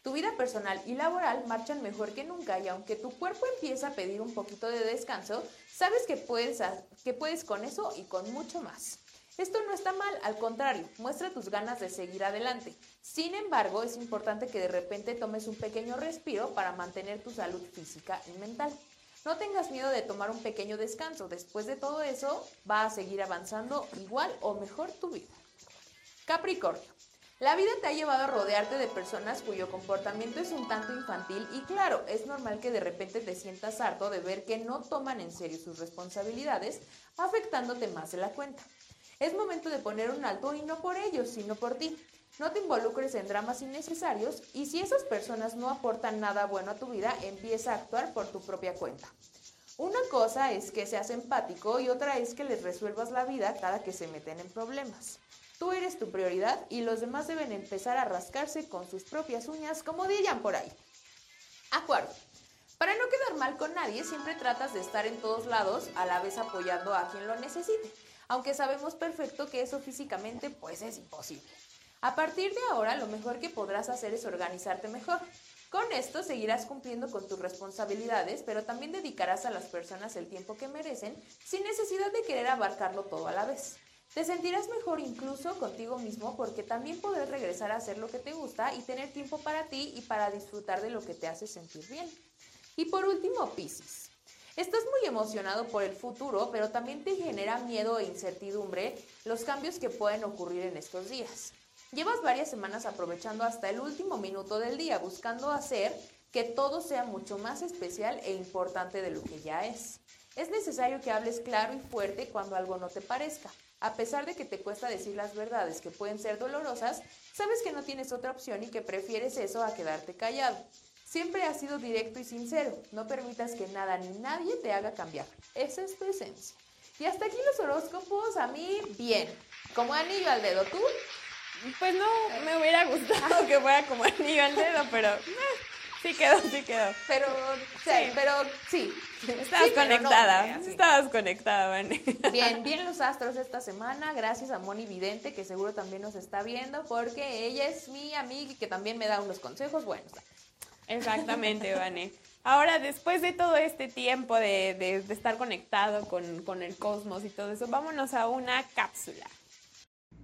Tu vida personal y laboral marchan mejor que nunca y aunque tu cuerpo empieza a pedir un poquito de descanso, sabes que puedes, que puedes con eso y con mucho más. Esto no está mal, al contrario, muestra tus ganas de seguir adelante. Sin embargo, es importante que de repente tomes un pequeño respiro para mantener tu salud física y mental. No tengas miedo de tomar un pequeño descanso. Después de todo eso, va a seguir avanzando igual o mejor tu vida. Capricornio. La vida te ha llevado a rodearte de personas cuyo comportamiento es un tanto infantil y claro, es normal que de repente te sientas harto de ver que no toman en serio sus responsabilidades, afectándote más de la cuenta. Es momento de poner un alto y no por ellos, sino por ti. No te involucres en dramas innecesarios y si esas personas no aportan nada bueno a tu vida, empieza a actuar por tu propia cuenta. Una cosa es que seas empático y otra es que les resuelvas la vida cada que se meten en problemas. Tú eres tu prioridad y los demás deben empezar a rascarse con sus propias uñas, como dirían por ahí. Acuerdo. Para no quedar mal con nadie, siempre tratas de estar en todos lados, a la vez apoyando a quien lo necesite, aunque sabemos perfecto que eso físicamente pues es imposible. A partir de ahora, lo mejor que podrás hacer es organizarte mejor. Con esto seguirás cumpliendo con tus responsabilidades, pero también dedicarás a las personas el tiempo que merecen sin necesidad de querer abarcarlo todo a la vez. Te sentirás mejor incluso contigo mismo porque también podrás regresar a hacer lo que te gusta y tener tiempo para ti y para disfrutar de lo que te hace sentir bien. Y por último, Piscis. Estás muy emocionado por el futuro, pero también te genera miedo e incertidumbre los cambios que pueden ocurrir en estos días. Llevas varias semanas aprovechando hasta el último minuto del día, buscando hacer que todo sea mucho más especial e importante de lo que ya es. Es necesario que hables claro y fuerte cuando algo no te parezca. A pesar de que te cuesta decir las verdades que pueden ser dolorosas, sabes que no tienes otra opción y que prefieres eso a quedarte callado. Siempre has sido directo y sincero. No permitas que nada ni nadie te haga cambiar. Esa es tu esencia. Y hasta aquí los horóscopos, a mí, bien. Como anillo al dedo, ¿tú? Pues no, me hubiera gustado que fuera como anillo al dedo, pero eh, sí quedó, sí quedó. Pero, sí, pero sí. Estabas Sí, no, conectada, así. estabas conectada, Vane. Bien, bien los astros esta semana, gracias a Moni Vidente, que seguro también nos está viendo, porque ella es mi amiga y que también me da unos consejos buenos. Exactamente, Vane. Ahora, después de todo este tiempo de, de- de estar conectado con, con el cosmos y todo eso, vámonos a una cápsula.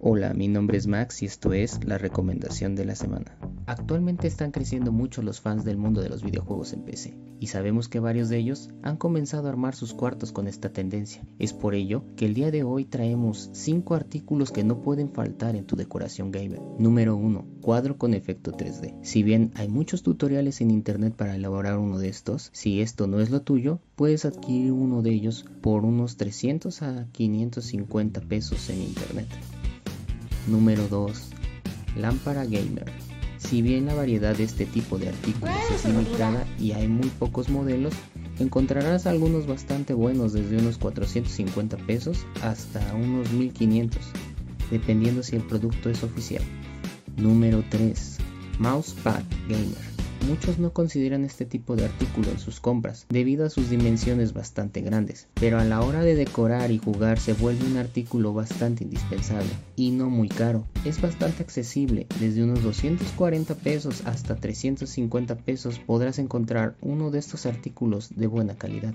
Hola, mi nombre es Max y esto es la recomendación de la semana. Actualmente están creciendo mucho los fans del mundo de los videojuegos en PC y sabemos que varios de ellos han comenzado a armar sus cuartos con esta tendencia. Es por ello que el día de hoy traemos 5 artículos que no pueden faltar en tu decoración gamer. Número 1. Cuadro con efecto 3D. Si bien hay muchos tutoriales en internet para elaborar uno de estos, si esto no es lo tuyo, puedes adquirir uno de ellos por unos 300 a 550 pesos en internet. Número 2. Lámpara gamer. Si bien la variedad de este tipo de artículos es limitada y hay muy pocos modelos, encontrarás algunos bastante buenos desde unos 450 pesos hasta unos 1500, dependiendo si el producto es oficial. Número 3. Mousepad gamer. Muchos no consideran este tipo de artículo en sus compras debido a sus dimensiones bastante grandes, pero a la hora de decorar y jugar se vuelve un artículo bastante indispensable y no muy caro. Es bastante accesible, desde unos 240 pesos hasta 350 pesos podrás encontrar uno de estos artículos de buena calidad.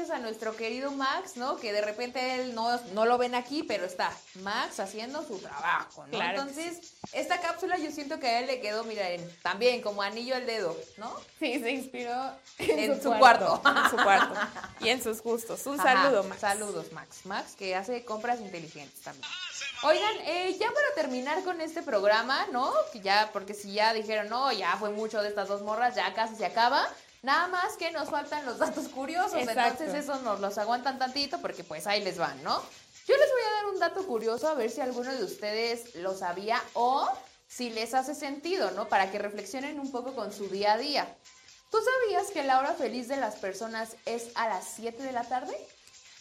Gracias a nuestro querido Max, ¿no? Que de repente él no, no lo ven aquí, pero está Max haciendo su trabajo, ¿no? Claro Entonces, esta cápsula yo siento que a él le quedó, miren, también como anillo al dedo, ¿no? Sí, se inspiró En su cuarto. En su cuarto. Y en sus gustos. Un Ajá, saludo, Max. Saludos, Max. Max, que hace compras inteligentes también. Oigan, eh, ya para terminar con este programa, ¿no? Que ya, porque si ya dijeron, no, ya fue mucho de estas dos morras, ya casi se acaba. Nada más que nos faltan los datos curiosos. Exacto. Entonces, esos nos los aguantan tantito porque pues ahí les van, ¿no? Yo les voy a dar un dato curioso a ver si alguno de ustedes lo sabía o si les hace sentido, ¿no? Para que reflexionen un poco con su día a día. ¿Tú sabías que la hora feliz de las personas es a las 7 de la tarde?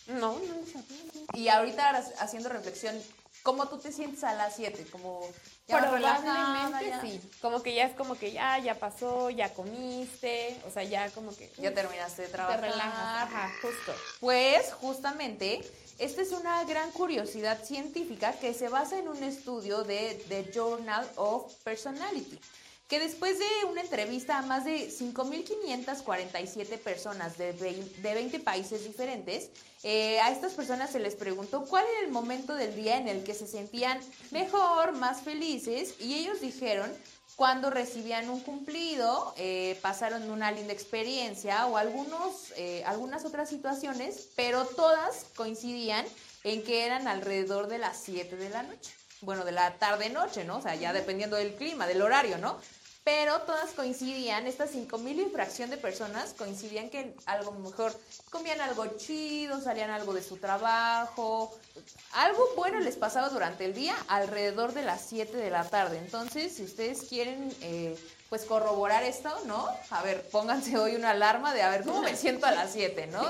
No, no lo sabía. Y ahorita haciendo reflexión, ¿cómo tú te sientes a las 7? Como Probablemente sí. Como que ya es como que ya, ya pasó, ya comiste. O sea, ya como que. Ya terminaste de Te trabajar. relajas. Ajá, justo. Pues justamente, esta es una gran curiosidad científica que se basa en un estudio de The Journal of Personality, que después de una entrevista a más de 5.547 personas de 20, de 20 países diferentes, eh, a estas personas se les preguntó cuál era el momento del día en el que se sentían mejor, más felices, y ellos dijeron cuando recibían un cumplido, eh, pasaron una linda experiencia o algunos, eh, algunas otras situaciones, pero todas coincidían en que eran alrededor de las 7 de la noche. Bueno, de la tarde-noche, ¿no? O sea, ya dependiendo del clima, del horario, ¿no? Pero todas coincidían, estas 5.000 y fracción de personas coincidían que algo mejor comían algo chido, salían algo de su trabajo, algo bueno les pasaba durante el día alrededor de las 7 de la tarde. Entonces, si ustedes quieren eh, pues corroborar esto, ¿no? A ver, pónganse hoy una alarma de a ver cómo me siento a las 7, ¿no?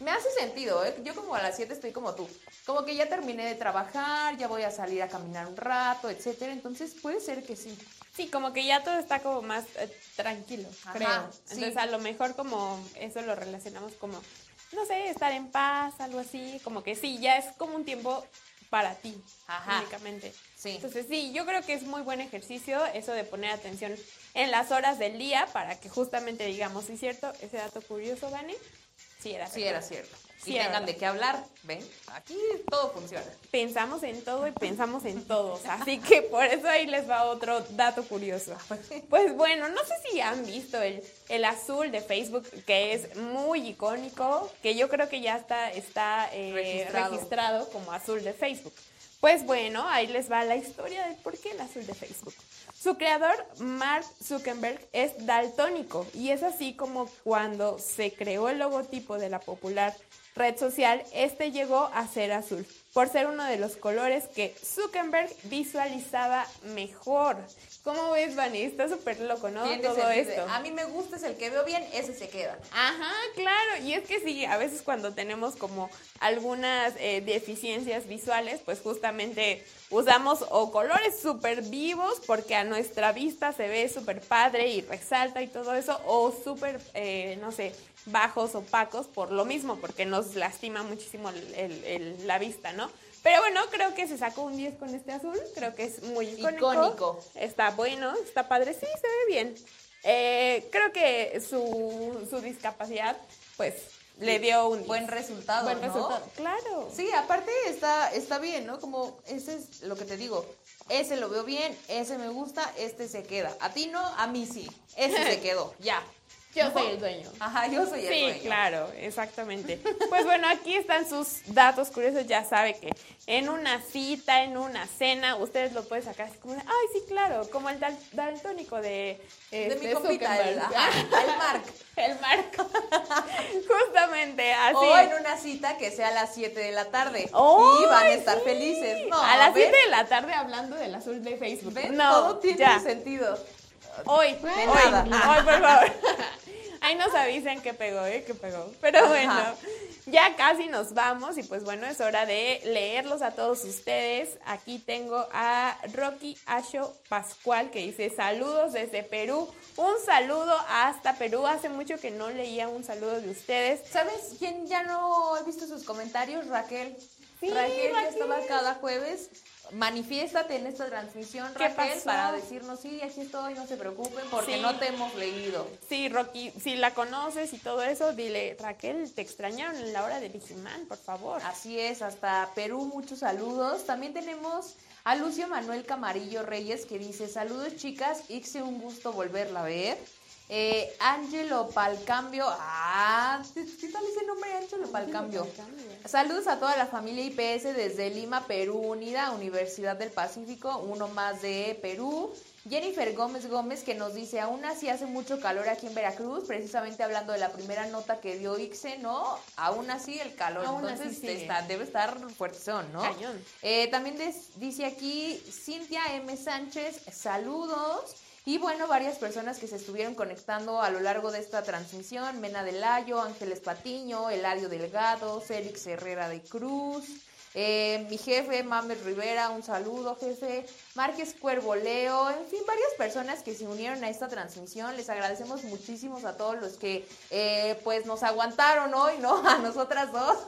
Me hace sentido, ¿eh? Yo como a las 7 estoy como tú. Como que ya terminé de trabajar, ya voy a salir a caminar un rato, etcétera. Entonces, puede ser que sí. Sí, como que ya todo está como más eh, tranquilo, Ajá, creo. sí. Entonces, a lo mejor como eso lo relacionamos como, no sé, estar en paz, algo así. Como que sí, ya es como un tiempo para ti, Ajá. únicamente. Sí. Entonces, sí, yo creo que es muy buen ejercicio eso de poner atención en las horas del día para que justamente digamos, sí, cierto, ese dato curioso, Vane, sí era Sí, verdad. era cierto. Sí, y era tengan de qué hablar, ¿ven? Aquí todo funciona. Pensamos en todo y pensamos en todos, así que por eso ahí les va otro dato curioso. Pues bueno, no sé si han visto el, el azul de Facebook, que es muy icónico, que yo creo que ya está, está eh, Registrado. registrado como azul de Facebook. Pues bueno, ahí les va la historia del por qué el azul de Facebook. Su creador, Mark Zuckerberg, es daltónico y es así como cuando se creó el logotipo de la popular red social, este llegó a ser azul, por ser uno de los colores que Zuckerberg visualizaba mejor. ¿Cómo ves, Vani? Está súper loco, ¿no? Todo esto. A mí me gusta, es el que veo bien, ese se queda. Ajá, claro. Y es que sí, a veces cuando tenemos como algunas eh, deficiencias visuales, pues justamente usamos o colores súper vivos porque a nuestra vista se ve súper padre y resalta y todo eso, o súper, eh, no sé, bajos, opacos por lo mismo, porque nos lastima muchísimo el- el- el- la vista, ¿no? Pero bueno, creo que se sacó un 10 con este azul, creo que es muy icónico. Icónico. Está bueno, está padre, sí, se ve bien. Eh, creo que su, su discapacidad, pues, le dio un Buen resultado, buen ¿no? resultado. Claro. Sí, aparte está, está bien, ¿no? Como ese es lo que te digo. Ese lo veo bien, ese me gusta, este se queda. A ti no, a mí sí. Ese se quedó, ya. Yo soy el dueño. Ajá, yo soy el Sí, dueño. claro, exactamente. Pues bueno, aquí están sus datos curiosos. Ya sabe que en una cita, en una cena, ustedes lo pueden sacar así como ay, sí, claro, como el dal- daltónico de, De este, mi compita, Zuckerberg. el, ajá, el Mark. El Mark. Justamente así. O en una cita que sea a las 7 de la tarde. ¡Ay, y van a estar sí! felices. No, a las ¿ven? 7 de la tarde hablando del azul de Facebook. ¿Ven? No, Todo tiene ya. sentido. Hoy, hoy, nada. hoy, por favor. Ahí nos avisen que pegó, ¿eh? Que pegó. Pero Ajá. bueno, ya casi nos vamos y pues bueno, es hora de leerlos a todos ustedes. Aquí tengo a Rocky Asho Pascual que dice saludos desde Perú. Un saludo hasta Perú. Hace mucho que no leía un saludo de ustedes. ¿Sabes quién ya no he visto sus comentarios? Raquel. Sí, Raquel, ya Raquel. estaba cada jueves. Manifiéstate en esta transmisión, ¿Qué Raquel, para decirnos, sí, aquí estoy, no se preocupen, porque Sí. no te hemos leído. Sí, Rocky, si la conoces y todo eso, dile, Raquel, te extrañaron en la hora de Vigimán, por favor. Así es, hasta Perú, muchos saludos. También tenemos a Lucio Manuel Camarillo Reyes que dice, saludos chicas, Ixe, un gusto volverla a ver. Eh, Ángelo Palcambio, ah, ¿qué tal ese nombre, Ángelo Palcambio? Saludos a toda la familia IPS desde Lima, Perú Unida, Universidad del Pacífico, uno más de Perú. Jennifer Gómez Gómez que nos dice, aún así hace mucho calor aquí en Veracruz, precisamente hablando de la primera nota que dio Ixe, ¿no? Aún así el calor, Aún entonces está- debe estar fuertezón, ¿no? Cañón. Eh, también des- dice aquí Cintia M. Sánchez, saludos. Y bueno, varias personas que se estuvieron conectando a lo largo de esta transmisión, Mena del Layo, Ángeles Patiño, Eladio Delgado, Félix Herrera de Cruz, eh, mi jefe, Mames Rivera, un saludo, jefe, Márquez Cuervo Leo, en fin, varias personas que se unieron a esta transmisión. Les agradecemos muchísimo a todos los que eh, pues nos aguantaron hoy, ¿no? A nosotras dos.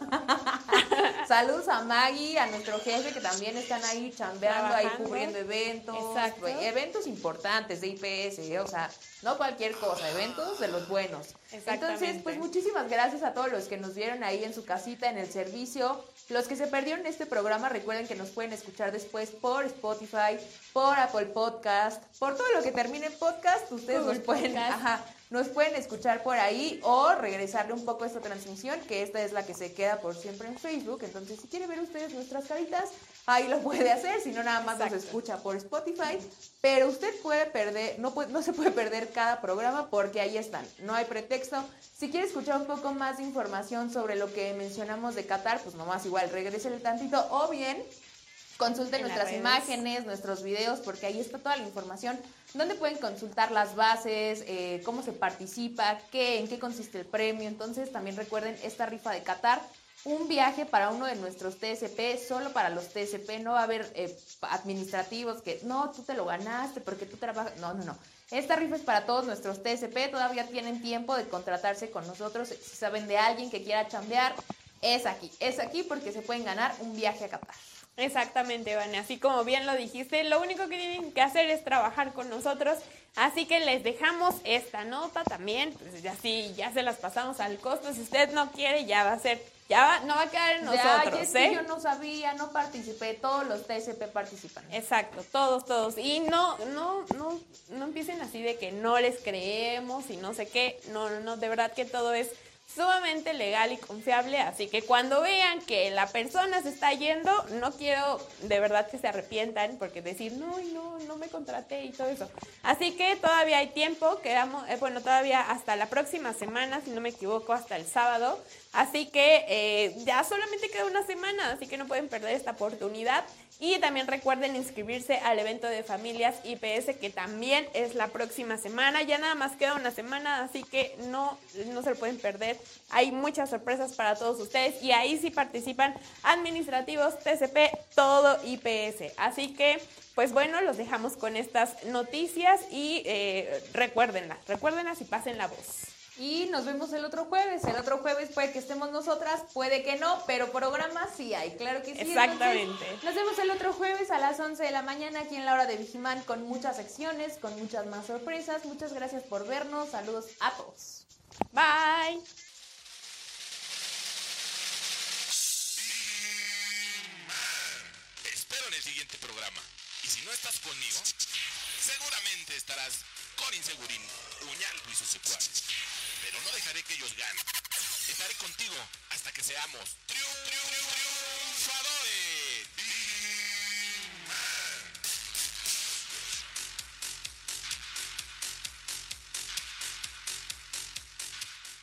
Saludos a Maggie, a nuestro jefe que también están ahí chambeando, ahí cubriendo eventos, Exacto. pues, eventos importantes de IPS, ¿eh? o sea, no cualquier cosa, eventos de los buenos. Entonces, pues muchísimas gracias a todos los que nos vieron ahí en su casita, en el servicio. Los que se perdieron este programa, recuerden que nos pueden escuchar después por Spotify, por Apple Podcast, por todo lo que termine en podcast, ustedes Google nos pueden, ajá, nos pueden escuchar por ahí o regresarle un poco a esta transmisión, que esta es la que se queda por siempre en Facebook. Entonces, si quiere ver ustedes nuestras caritas, ahí lo puede hacer, si no nada más nos escucha por Spotify. Pero usted puede perder, no, puede, no se puede perder cada programa porque ahí están, no hay pretexto. Si quiere escuchar un poco más de información sobre lo que mencionamos de Qatar, pues nomás igual, regrésele tantito o bien Consulten nuestras redes. imágenes, nuestros videos, porque ahí está toda la información, donde pueden consultar las bases, eh, cómo se participa, qué, en qué consiste el premio. Entonces también recuerden esta rifa de Qatar, un viaje para uno de nuestros TSP, solo para los TSP, no va a haber eh, administrativos que, no, tú te lo ganaste porque tú trabajas, no, no, no. Esta rifa es para todos nuestros TSP, todavía tienen tiempo de contratarse con nosotros, si saben de alguien que quiera chambear, es aquí, es aquí porque se pueden ganar un viaje a Qatar. Exactamente, Vane. Así como bien lo dijiste, lo único que tienen que hacer es trabajar con nosotros. Así que les dejamos esta nota también. Pues ya sí, ya se las pasamos al costo. Si usted no quiere, ya va a ser, ya va, no va a quedar en De, "Ay, nosotros, es que ¿eh? yo no sabía, no participé, todos los TSP participan. Exacto, todos, todos. Y no, no, no, no empiecen así de que no les creemos y no sé qué. No, no, no, de verdad que todo es sumamente legal y confiable, así que cuando vean que la persona se está yendo, no quiero de verdad que se arrepientan porque decir, no, no, no me contraté y todo eso. Así que todavía hay tiempo, quedamos, eh, bueno, todavía hasta la próxima semana, si no me equivoco, hasta el sábado. Así que eh, ya solamente queda una semana, así que no pueden perder esta oportunidad. Y también recuerden inscribirse al evento de familias IPS que también es la próxima semana. Ya nada más queda una semana, así que no, no se lo pueden perder. Hay muchas sorpresas para todos ustedes y ahí sí participan administrativos, TCP, todo IPS. Así que, pues bueno, los dejamos con estas noticias y eh, recuérdenlas, recuérdenlas y pasen la voz. Y nos vemos el otro jueves. El otro jueves puede que estemos nosotras, puede que no, pero programa sí hay, claro que sí. Exactamente. nos vemos el otro jueves a las 11 de la mañana aquí en la hora de Vigimán con muchas secciones, con muchas más sorpresas. Muchas gracias por vernos. Saludos a todos. Bye. Te espero en el siguiente programa. Y si no estás conmigo, seguramente estarás con Insegurín, Uñalco y sus secuaces. Pero no dejaré que ellos ganen. Estaré contigo hasta que seamos triunfadores.